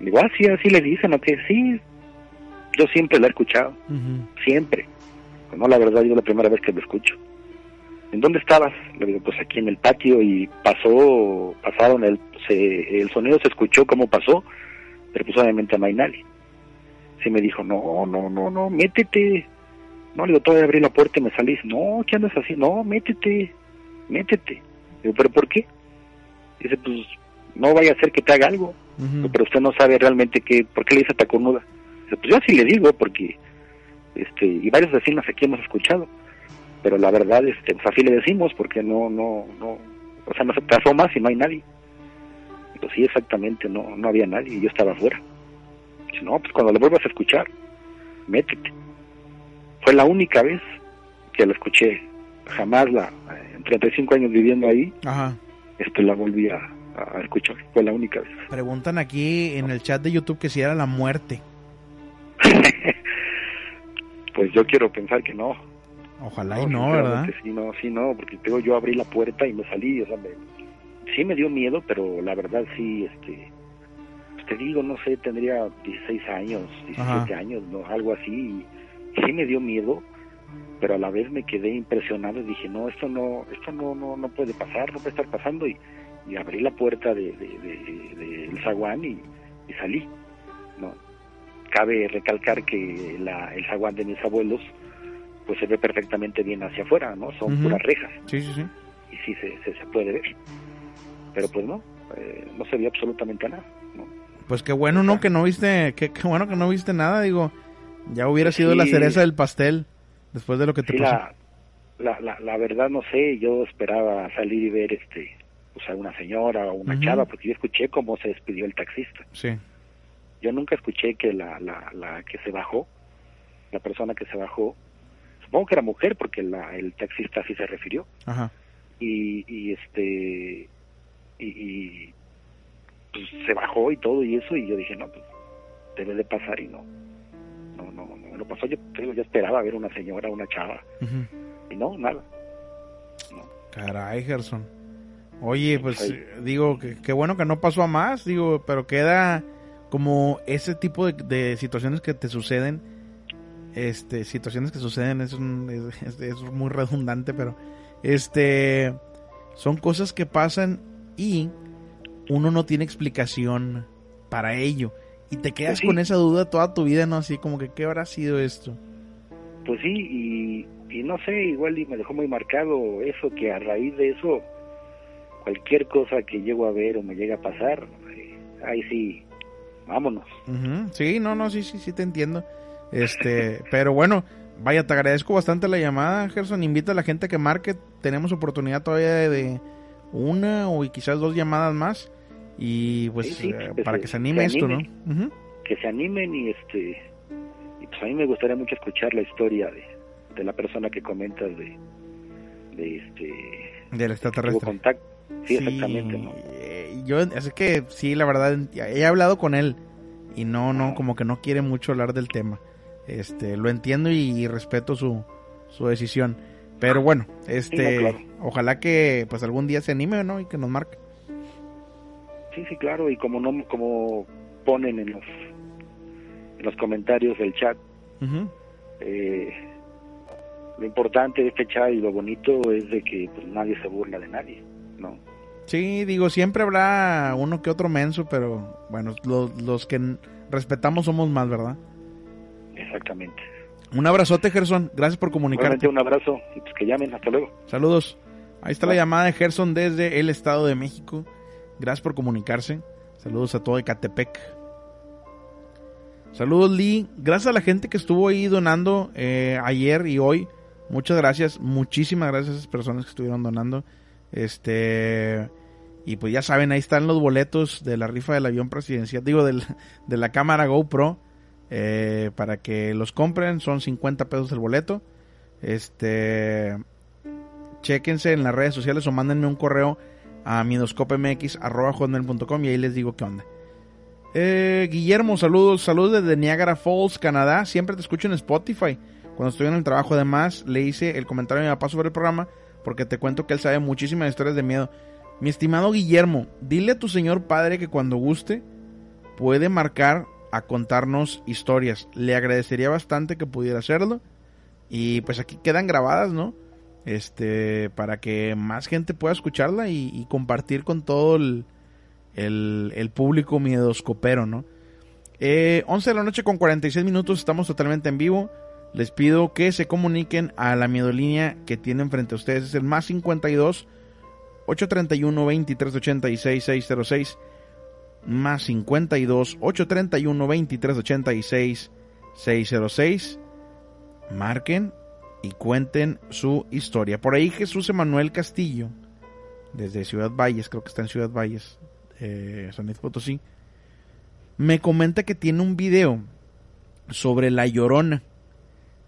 Digo, ah, sí, así le dicen, ¿no? Que sí, yo siempre la he escuchado, siempre. No, la verdad, yo la primera vez que lo escucho. ¿En dónde estabas? Le digo, pues aquí en el patio y pasó, pasaron, el, el sonido se escuchó como pasó, pero pues obviamente a Mainali. Sí me dijo, no, no, no, no, métete. No, le digo, todavía abrí la puerta y me salís. No, ¿qué andas así? No, métete, métete. digo, ¿pero por qué? Dice, pues no vaya a ser que te haga algo. Pero usted no sabe realmente qué, por qué le dice taconuda. Dice, pues yo así le digo, porque, este, y varios vecinos aquí hemos escuchado pero la verdad este pues así le decimos porque no no no o sea no se pasó más y no hay nadie. Pues sí exactamente no no había nadie y yo estaba afuera. Dice, no pues cuando le vuelvas a escuchar métete fue la única vez que la escuché jamás la en 35 años viviendo ahí Ajá. este la volví a, a escuchar. Fue la única vez. Preguntan aquí en el chat de YouTube que si era la muerte. (laughs) Pues yo quiero pensar que no Ojalá y no, ¿verdad? Sí, no, sí, no, porque tengo yo abrí la puerta y me salí, o sea, sí me dio miedo, pero la verdad sí, este, pues te digo, no sé, tendría 16 años, 17 años, no, algo así, y sí me dio miedo, pero a la vez me quedé impresionado y dije, no, esto no, esto no, no, no puede pasar, no puede estar pasando, y, y abrí la puerta del de, de, de, zaguán y, y salí, ¿no? Cabe recalcar que la, el zaguán de mis abuelos, pues se ve perfectamente bien hacia afuera, ¿no? Son puras rejas. Sí, sí, sí. Y sí se, se, puede ver. Pero pues no, eh, no se vio absolutamente nada, ¿no? Pues qué bueno, ¿no? Que no viste, qué, qué bueno que no viste nada, digo. Ya hubiera sido la cereza del pastel después de lo que te pasó. La, la, la, verdad no sé, yo esperaba salir y ver este, o sea, una señora o una chava, porque yo escuché cómo se despidió el taxista. Sí. Yo nunca escuché que la, la, la que se bajó, la persona que se bajó, supongo que era mujer porque la, el taxista así se refirió. Ajá. Y, y este y, pues, se bajó y todo y eso y yo dije no pues debe de pasar y no no no no lo pasó yo, yo esperaba ver una señora una chava y no nada no. caray Gerson oye pues digo que qué bueno que no pasó a más digo pero queda como ese tipo de, de situaciones que te suceden este situaciones que suceden es, es, muy redundante pero este son cosas que pasan y uno no tiene explicación para ello. Y te quedas con esa duda toda tu vida no así como que qué habrá sido esto pues sí y, y no sé igual y me dejó muy marcado eso que a raíz de eso cualquier cosa que llego a ver o me llega a pasar eh, ahí sí vámonos. Sí no no sí sí sí te entiendo este, pero bueno, vaya, te agradezco bastante la llamada, Gerson. Invita a la gente que marque. Tenemos oportunidad todavía de, una o quizás dos llamadas más. Y pues eh, para que se anime esto, ¿no? Que se animen y este. Y pues a mí me gustaría mucho escuchar la historia de, de la persona que comentas de. De este. Del extraterrestre. Contacto. Sí, exactamente. ¿no? Eh, yo, así que sí, la verdad, he hablado con él. Y no, no, como que no quiere mucho hablar del tema. Este, lo entiendo y, respeto su, su decisión. Pero bueno, este, ojalá que pues algún día se anime, ¿no? Y que nos marque. Sí, sí, claro, y como no como ponen en los en los comentarios del chat, eh, lo importante de este chat y lo bonito es de que pues, nadie se burla de nadie, ¿no? Sí, digo, siempre habrá uno que otro menso, pero bueno, los, los que respetamos somos más, ¿verdad? Exactamente. Un abrazote, Gerson. Gracias por comunicarte. un abrazo pues que llamen. Hasta luego. Saludos. Ahí está la llamada de Gerson desde el Estado de México. Gracias por comunicarse. Saludos a todo Ecatepec. Saludos, Lee. Gracias a la gente que estuvo ahí donando eh, ayer y hoy. Muchas gracias. Muchísimas gracias a esas personas que estuvieron donando. Este. Y pues ya saben, ahí están los boletos de la rifa del avión presidencial. Digo, del, de la cámara GoPro. Eh, para que los compren. Son 50 pesos el boleto. Este, chequense en las redes sociales o mándenme un correo a midoscopemx.com y ahí les digo qué onda. Eh, Guillermo, saludos, saludos desde Niagara Falls, Canadá. Siempre te escucho en Spotify. Cuando estoy en el trabajo, además, le hice el comentario a mi papá sobre el programa porque te cuento que él sabe muchísimas historias de miedo. Mi estimado Guillermo, dile a tu señor padre que cuando guste puede marcar a contarnos historias. Le agradecería bastante que pudiera hacerlo. Y pues aquí quedan grabadas, ¿no? este, para que más gente pueda escucharla y, compartir con todo el, el, público miedoscopero, ¿no? Eh, 11 de la noche con 46 minutos, estamos totalmente en vivo. Les pido que se comuniquen a la miedolínea que tienen frente a ustedes. Es el más 52 831 2386 606 más 52 831 2386 606. Marquen y cuenten su historia. Por ahí Jesús Emanuel Castillo, desde Ciudad Valles, creo que está en Ciudad Valles, eh, San Potosí, me comenta que tiene un video sobre la llorona.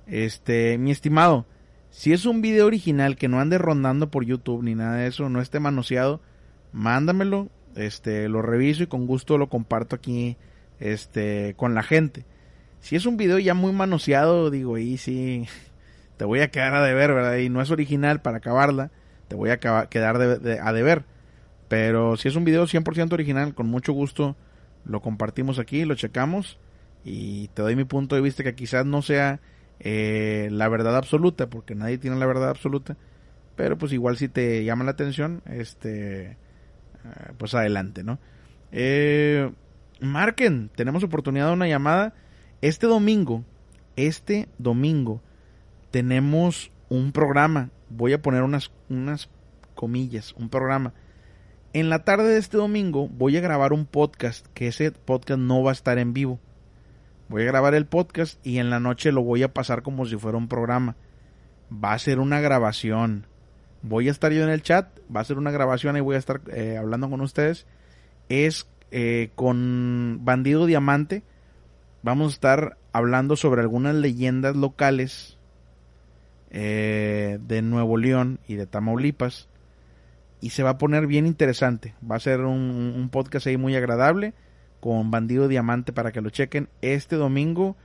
Este, mi estimado, si es un video original que no ande rondando por YouTube ni nada de eso, no esté manoseado, mándamelo, este, lo reviso y con gusto lo comparto aquí, este, con la gente. Si es un video ya muy manoseado, digo, ahí sí, (laughs) te voy a quedar a deber, ¿verdad? Y no es original para acabarla, te voy a quedar a deber. Pero si es un video 100% original, con mucho gusto lo compartimos aquí, lo checamos y te doy mi punto de vista que quizás no sea eh, la verdad absoluta, porque nadie tiene la verdad absoluta, pero pues igual si te llama la atención, este, pues adelante, ¿no? Eh, marquen, tenemos oportunidad de una llamada este domingo, este domingo tenemos un programa, voy a poner unas, unas comillas, un programa. En la tarde de este domingo voy a grabar un podcast, que ese podcast no va a estar en vivo. Voy a grabar el podcast y en la noche lo voy a pasar como si fuera un programa. Va a ser una grabación. Voy a estar yo en el chat, va a ser una grabación y voy a estar eh, hablando con ustedes. Es eh, con Bandido Diamante. Vamos a estar hablando sobre algunas leyendas locales eh, de Nuevo León y de Tamaulipas. Y se va a poner bien interesante. Va a ser un, podcast ahí muy agradable con Bandido Diamante para que lo chequen. Este domingo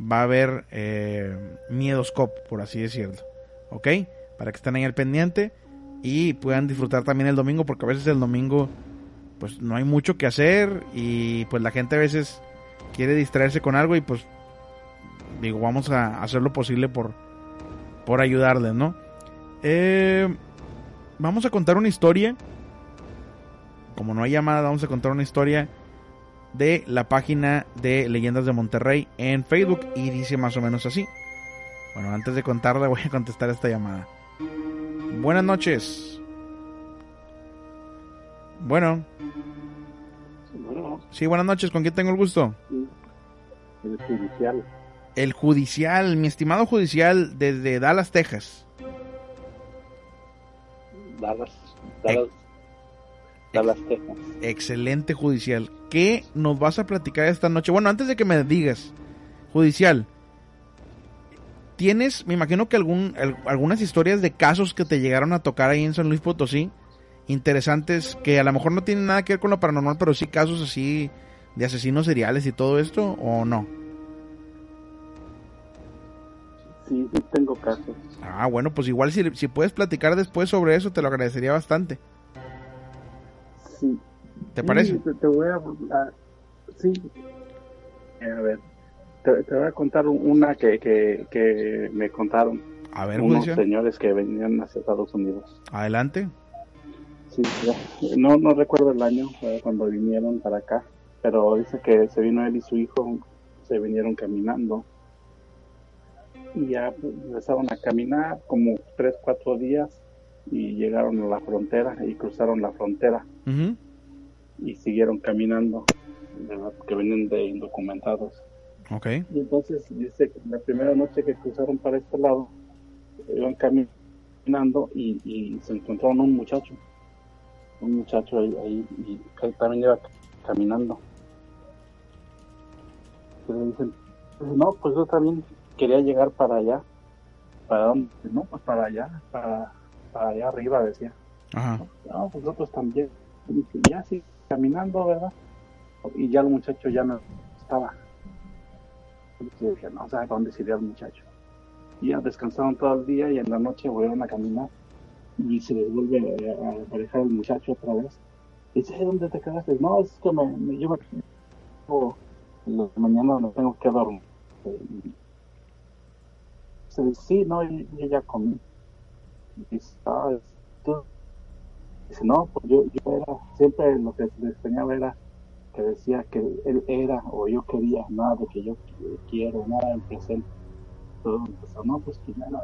va a haber eh, Miedoscop, por así decirlo. ¿Ok? Para que estén ahí al pendiente y puedan disfrutar también el domingo porque a veces el domingo pues no hay mucho que hacer y pues la gente a veces quiere distraerse con algo y pues digo vamos a hacer lo posible por por ayudarles, ¿no? Eh, vamos a contar una historia. Como no hay llamada, vamos a contar una historia de la página de Leyendas de Monterrey en Facebook y dice más o menos así. Bueno, antes de contarla (laughs) voy a contestar esta llamada. Buenas noches. Bueno. Sí, buenas noches. ¿Con quién tengo el gusto? El judicial. El judicial, mi estimado judicial, desde Dallas, Texas. Dallas, Dallas, Dallas, Texas. Excelente judicial. ¿Qué nos vas a platicar esta noche? Bueno, antes de que me digas, judicial, ¿tienes, me imagino que algún, algunas historias de casos que te llegaron a tocar ahí en San Luis Potosí? Interesantes, que a lo mejor no tienen nada que ver con lo paranormal, pero sí casos así de asesinos seriales y todo esto, ¿o no? Sí, sí tengo casos. Ah, bueno, pues igual si, si puedes platicar después sobre eso, te lo agradecería bastante. Sí. ¿Te parece? Te, voy a... sí. A ver, te, voy a contar una que, que, me contaron. A ver, unos señores que venían a Estados Unidos. Adelante. Sí, no, no recuerdo el año cuando vinieron para acá, pero dice que se vino él y su hijo, se vinieron caminando y ya empezaron a caminar como tres, cuatro días y llegaron a la frontera y cruzaron la frontera y siguieron caminando, porque venían de indocumentados. Okay. Y entonces dice que la primera noche que cruzaron para este lado, iban caminando y, se encontraron un muchacho, un muchacho ahí, y también iba caminando. Y le dicen, no, pues yo también quería llegar para allá. ¿Para dónde? No, pues para allá, para, para allá arriba, decía. Ajá. No, pues nosotros también. Y ya sí, caminando, ¿verdad? Y ya el muchacho ya no estaba. Dije, no sé dónde se iría el muchacho. Y ya descansaron todo el día y en la noche volvieron a caminar. Y se les vuelve a, aparecer el muchacho otra vez. Y dice, ¿dónde te quedaste? No, es que me, llevo en la mañana no tengo que dormir sí, no, y, ya comí. dice, ah, dice, no, pues yo, yo era, siempre lo que le extrañaba era que decía que él era o yo quería, nada de que yo quiero, nada en presente. Todo empezó, no, pues quién era.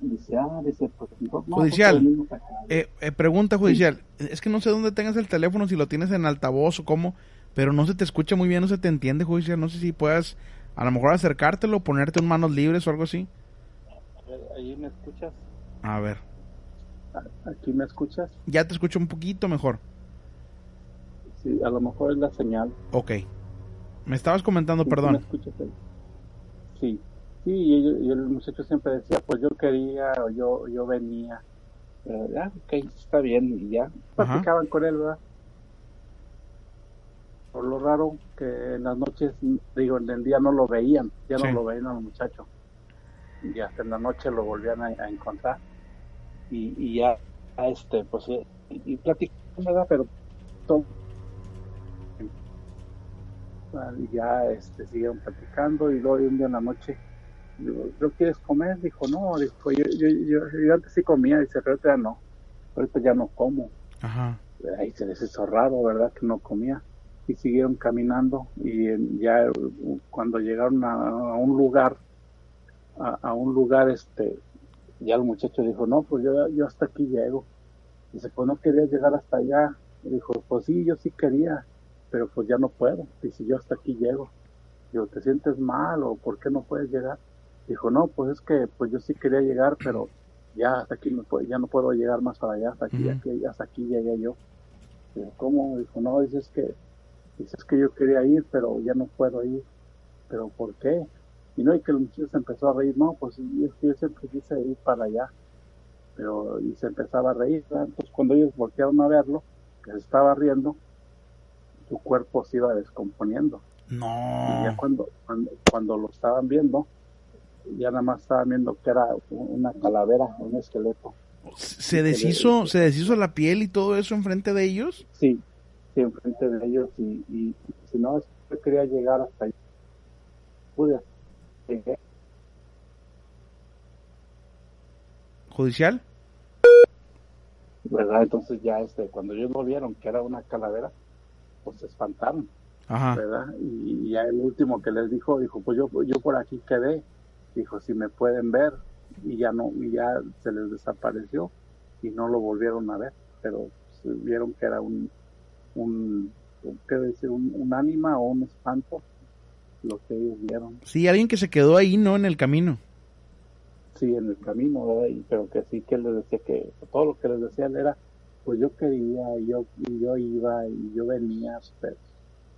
Dice, ah, dice, pues, no, pues, judicial, eh, eh, pregunta judicial, es que no sé dónde tengas el teléfono, si lo tienes en altavoz o cómo, pero no se te escucha muy bien, no se te entiende judicial, no sé si puedas a lo mejor acercártelo, ponerte en manos libres o algo así. Ahí me escuchas. A ver. ¿Aquí me escuchas? Ya te escucho un poquito mejor. Sí, a lo mejor es la señal. Ok. Me estabas comentando, perdón. Sí. Sí, y, el muchacho siempre decía, pues yo quería o yo, yo venía. Pero, ah, ok, está bien, y ya. Platicaban con él, ¿verdad? Por lo raro que en las noches, digo, en el día no lo veían, ya no lo veían a los muchachos. Y hasta en la noche lo volvían a encontrar y, ya a este pues y, y platicamos pero todo y ya este siguieron platicando y luego un día en la noche digo, ¿lo quieres comer? dijo no dijo yo, yo, yo, antes sí comía dice pero ahorita ya no ahorita ya no como Ajá. ahí se les hizo raro verdad que no comía y siguieron caminando y ya cuando llegaron a, un lugar a, a, un lugar este ya el muchacho dijo, no, pues yo, yo hasta aquí llego. Dice, pues no quería llegar hasta allá. dijo, pues sí, yo sí quería, pero pues ya no puedo. Dice, yo hasta aquí llego. Digo, ¿te sientes mal o por qué no puedes llegar? Dijo, no, pues es que pues yo sí quería llegar, pero ya hasta aquí no puedo, ya no puedo llegar más para allá, hasta aquí, hasta aquí llegué yo. Dijo, ¿cómo? Dijo, no, dices que, dices que yo quería ir, pero ya no puedo ir. ¿Pero por qué? Y no, y que el muchacho se empezó a reír, no, pues yo siempre quise ir para allá. Pero, y se empezaba a reír, entonces cuando ellos voltearon a verlo, que se estaba riendo, su cuerpo se iba descomponiendo. No. Y ya cuando, cuando, lo estaban viendo, ya nada más estaban viendo que era una calavera, un esqueleto. ¿Se deshizo, se deshizo la piel y todo eso enfrente de ellos? Sí, sí, enfrente de ellos. Y, y, si no, yo quería llegar hasta ahí. Pude ¿Judicial? ¿Verdad? Entonces ya este, cuando ellos lo vieron que era una calavera, pues se espantaron. ¿Verdad? Y, ya el último que les dijo, dijo, pues yo, yo por aquí quedé. Dijo, si me pueden ver. Y ya no, y ya se les desapareció y no lo volvieron a ver. Pero vieron que era un, un, ¿qué decir? Un, un ánima o un espanto lo que ellos vieron. Sí, alguien que se quedó ahí, ¿no? En el camino. Sí, en el camino, ¿verdad? pero que sí que les decía que todo lo que les decía era, pues yo quería, y yo, yo iba, y yo venía, pero,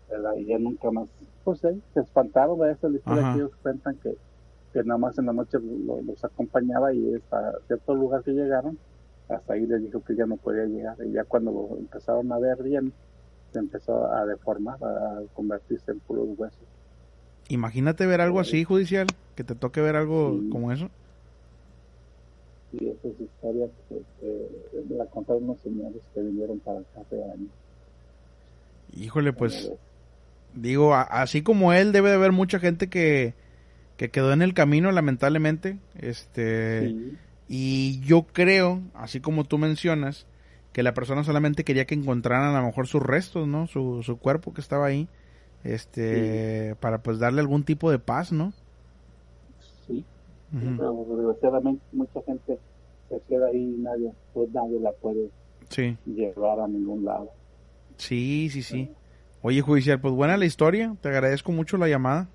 ¿verdad? Y ya nunca más, pues sí, se espantaron, de Esa historia que ellos cuentan que, que nada más en la noche los acompañaba y hasta cierto lugar que llegaron, hasta ahí les dijo que ya no podía llegar. Y ya cuando lo empezaron a ver bien, se empezó a deformar, a convertirse en puros huesos. Imagínate ver algo así, judicial, que te toque ver algo como eso. Sí, esa es historia que, que la contaron unos señores que vinieron para acá hace años. Híjole, pues, digo, así como él, debe de haber mucha gente que, que quedó en el camino, lamentablemente. Este, y yo creo, así como tú mencionas, que la persona solamente quería que encontraran a lo mejor sus restos, ¿no? Su, su cuerpo que estaba ahí este para pues darle algún tipo de paz, ¿no? Sí, pero desgraciadamente mucha gente se queda ahí y nadie, pues nadie la puede llevar a ningún lado. Sí, sí, sí. Oye, judicial, pues buena la historia, te agradezco mucho la llamada.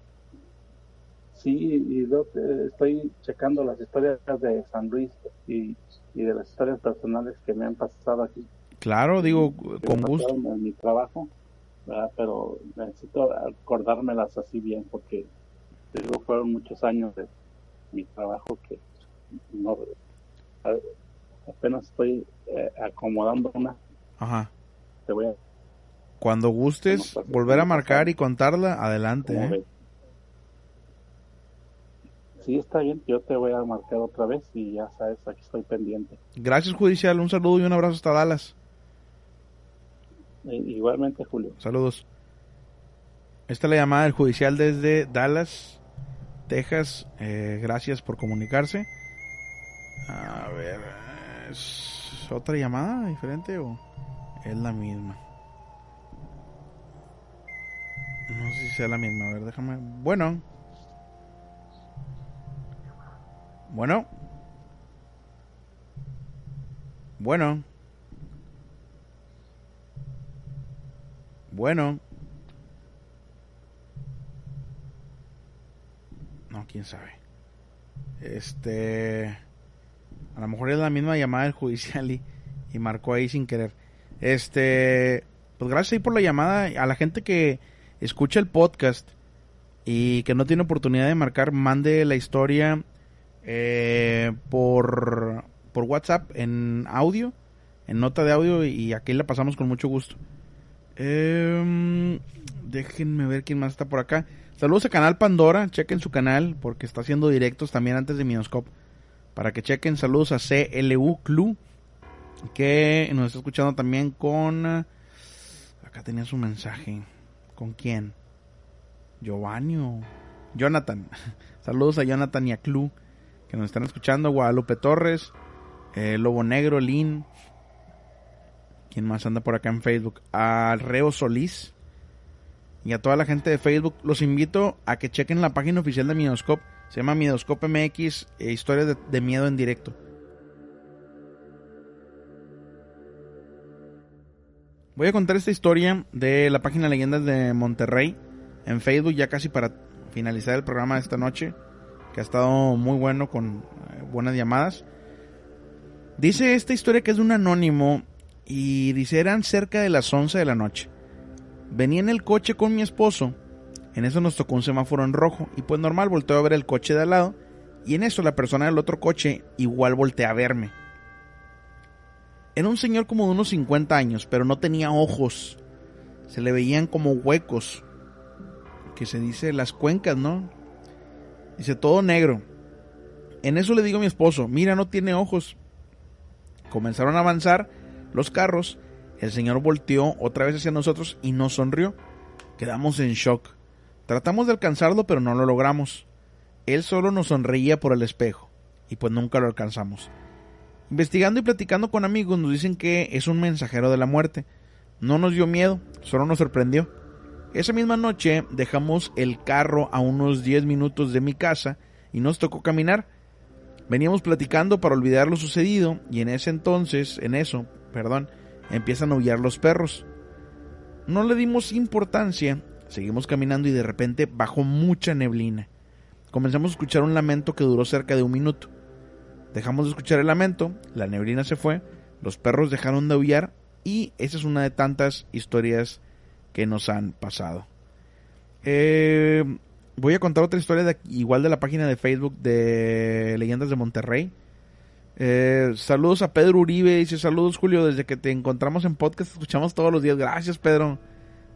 Sí, y yo estoy checando las historias de San Luis y, y de las historias personales que me han pasado aquí. Claro, digo, con gusto. En mi trabajo pero necesito acordármelas así bien porque digo, fueron muchos años de mi trabajo que no apenas estoy eh, acomodando una. Ajá. Te voy a cuando gustes volver a marcar y contarla, adelante. ¿eh? Sí, está bien, yo te voy a marcar otra vez y ya sabes, aquí estoy pendiente. Gracias, Judicial. Un saludo y un abrazo hasta Dallas. Igualmente, Julio. Saludos. Esta es la llamada del judicial desde Dallas, Texas. Eh, gracias por comunicarse. A ver, ¿es otra llamada diferente o es la misma? No sé si sea la misma. A ver, déjame. Bueno. Bueno. Bueno. Bueno. No, quién sabe. Este. A lo mejor es la misma llamada del judicial y, y marcó ahí sin querer. Este. Pues gracias ahí por la llamada. A la gente que escucha el podcast y que no tiene oportunidad de marcar, mande la historia eh, por, por WhatsApp en audio, en nota de audio y aquí la pasamos con mucho gusto. Eh, déjenme ver quién más está por acá. Saludos a Canal Pandora, chequen su canal porque está haciendo directos también antes de Minoscope. Para que chequen, saludos a CLU Clu, que nos está escuchando también con... Acá tenía su mensaje. ¿Con quién? Giovanni o... Jonathan. (laughs) Saludos a Jonathan y a Clu, que nos están escuchando. Guadalupe Torres, eh, Lobo Negro, Lin. ¿Quién más anda por acá en Facebook? Al Reo Solís y a toda la gente de Facebook, los invito a que chequen la página oficial de Midoscope. Se llama Midoscope MX, e historias de, miedo en directo. Voy a contar esta historia de la página Leyendas de Monterrey en Facebook, ya casi para finalizar el programa de esta noche, que ha estado muy bueno con eh, buenas llamadas. Dice esta historia que es de un anónimo y dice eran cerca de las 11 de la noche. Venía en el coche con mi esposo. En eso nos tocó un semáforo en rojo. Y pues normal volteó a ver el coche de al lado. Y en eso la persona del otro coche igual voltea a verme. Era un señor como de unos 50 años, pero no tenía ojos. Se le veían como huecos. Que se dice las cuencas, ¿no? Dice todo negro. En eso le digo a mi esposo, mira, no tiene ojos. Comenzaron a avanzar los carros el señor volteó otra vez hacia nosotros y nos sonrió. Quedamos en shock. Tratamos de alcanzarlo, pero no lo logramos. Él solo nos sonreía por el espejo, y pues nunca lo alcanzamos. Investigando y platicando con amigos nos dicen que es un mensajero de la muerte. No nos dio miedo, solo nos sorprendió. Esa misma noche dejamos el carro a unos 10 minutos de mi casa y nos tocó caminar. Veníamos platicando para olvidar lo sucedido y en ese entonces, en eso, perdón, empiezan a aullar los perros. No le dimos importancia, seguimos caminando y de repente bajó mucha neblina. Comenzamos a escuchar un lamento que duró cerca de un minuto. Dejamos de escuchar el lamento, la neblina se fue, los perros dejaron de aullar y esa es una de tantas historias que nos han pasado. Eh, voy a contar otra historia igual de la página de Facebook de Leyendas de Monterrey. Eh, saludos a Pedro Uribe. Dice saludos Julio, desde que te encontramos en podcast escuchamos todos los días. Gracias Pedro.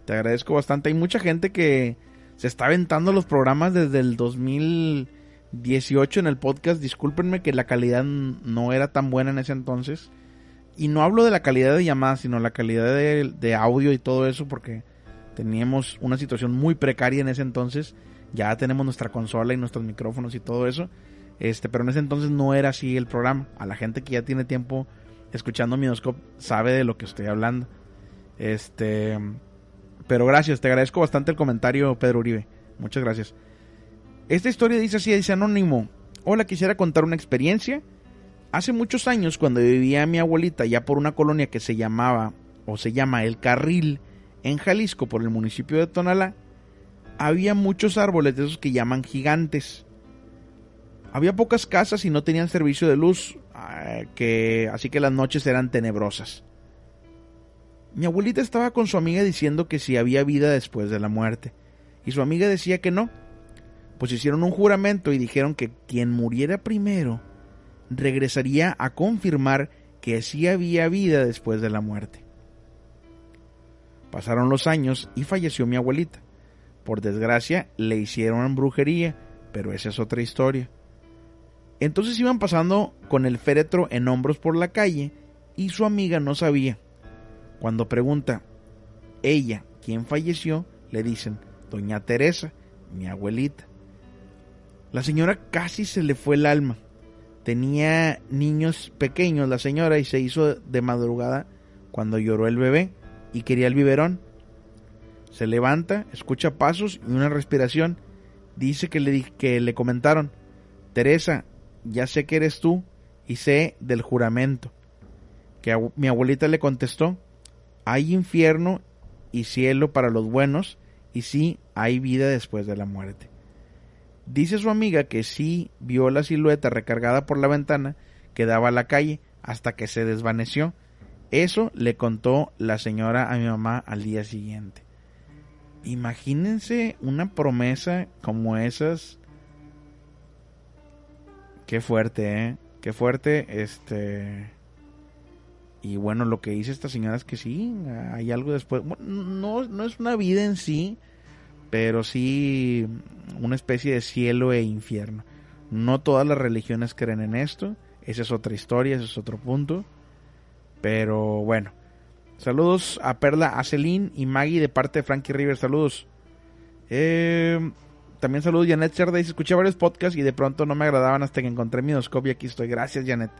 Te agradezco bastante. Hay mucha gente que se está aventando los programas desde el 2018 en el podcast. Discúlpenme que la calidad no era tan buena en ese entonces. Y no hablo de la calidad de llamadas, sino la calidad de audio y todo eso, porque teníamos una situación muy precaria en ese entonces. Ya tenemos nuestra consola y nuestros micrófonos y todo eso. Este, pero en ese entonces no era así el programa. A la gente que ya tiene tiempo escuchando Minoscope sabe de lo que estoy hablando. Este, pero gracias, te agradezco bastante el comentario, Pedro Uribe. Muchas gracias. Esta historia dice así, dice anónimo. Hola, quisiera contar una experiencia. Hace muchos años, cuando vivía mi abuelita ya por una colonia que se llamaba o se llama El Carril en Jalisco por el municipio de Tonalá, había muchos árboles de esos que llaman gigantes. Había pocas casas y no tenían servicio de luz, ah, que, así que las noches eran tenebrosas. Mi abuelita estaba con su amiga diciendo que si había vida después de la muerte, y su amiga decía que no, pues hicieron un juramento y dijeron que quien muriera primero regresaría a confirmar que sí había vida después de la muerte. Pasaron los años y falleció mi abuelita. Por desgracia le hicieron brujería, pero esa es otra historia. Entonces iban pasando con el féretro en hombros por la calle y su amiga no sabía. Cuando pregunta, ella, ¿quién falleció? Le dicen, Doña Teresa, mi abuelita. La señora casi se le fue el alma. Tenía niños pequeños la señora y se hizo de madrugada cuando lloró el bebé y quería el biberón. Se levanta, escucha pasos y una respiración. Dice que le, que le comentaron, Teresa, ya sé que eres tú y sé del juramento. Que mi abuelita le contestó, hay infierno y cielo para los buenos y sí hay vida después de la muerte. Dice su amiga que sí vio la silueta recargada por la ventana que daba a la calle hasta que se desvaneció. Eso le contó la señora a mi mamá al día siguiente. Imagínense una promesa como esas. Qué fuerte, ¿eh? Qué fuerte, este... Y bueno, lo que dice esta señora es que sí, hay algo después. no, no es una vida en sí, pero sí una especie de cielo e infierno. No todas las religiones creen en esto, esa es otra historia, ese es otro punto. Pero bueno, saludos a Perla, a Celine y Maggie de parte de Frankie River, saludos. Eh, también saludos Janet Cerda, dice, escuché varios podcasts y de pronto no me agradaban hasta que encontré mi y aquí estoy. Gracias Janet,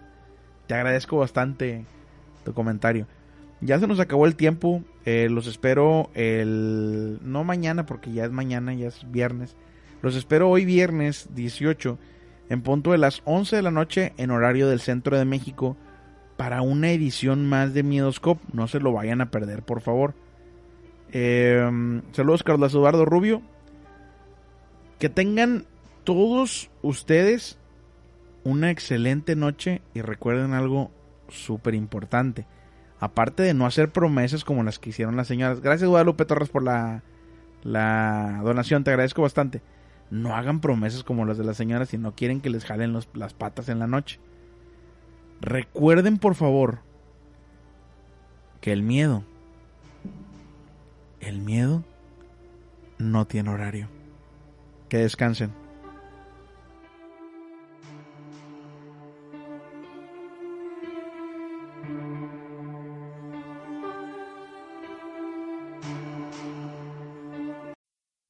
te agradezco bastante tu comentario. Ya se nos acabó el tiempo. Eh, los espero el... No mañana, porque ya es mañana, ya es viernes. Los espero hoy viernes 18, en punto de las 11 de la noche, en horario del centro de México, para una edición más de Miedoscope. No se lo vayan a perder, por favor. Em, saludos, Carlos Eduardo Rubio. Que tengan todos ustedes una excelente noche y recuerden algo súper importante. Aparte de no hacer promesas como las que hicieron las señoras. Gracias Guadalupe Torres por la, la donación, te agradezco bastante. No hagan promesas como las de las señoras si no quieren que les jalen las patas en la noche. Recuerden por favor que el miedo, el miedo no tiene horario. Que descansen.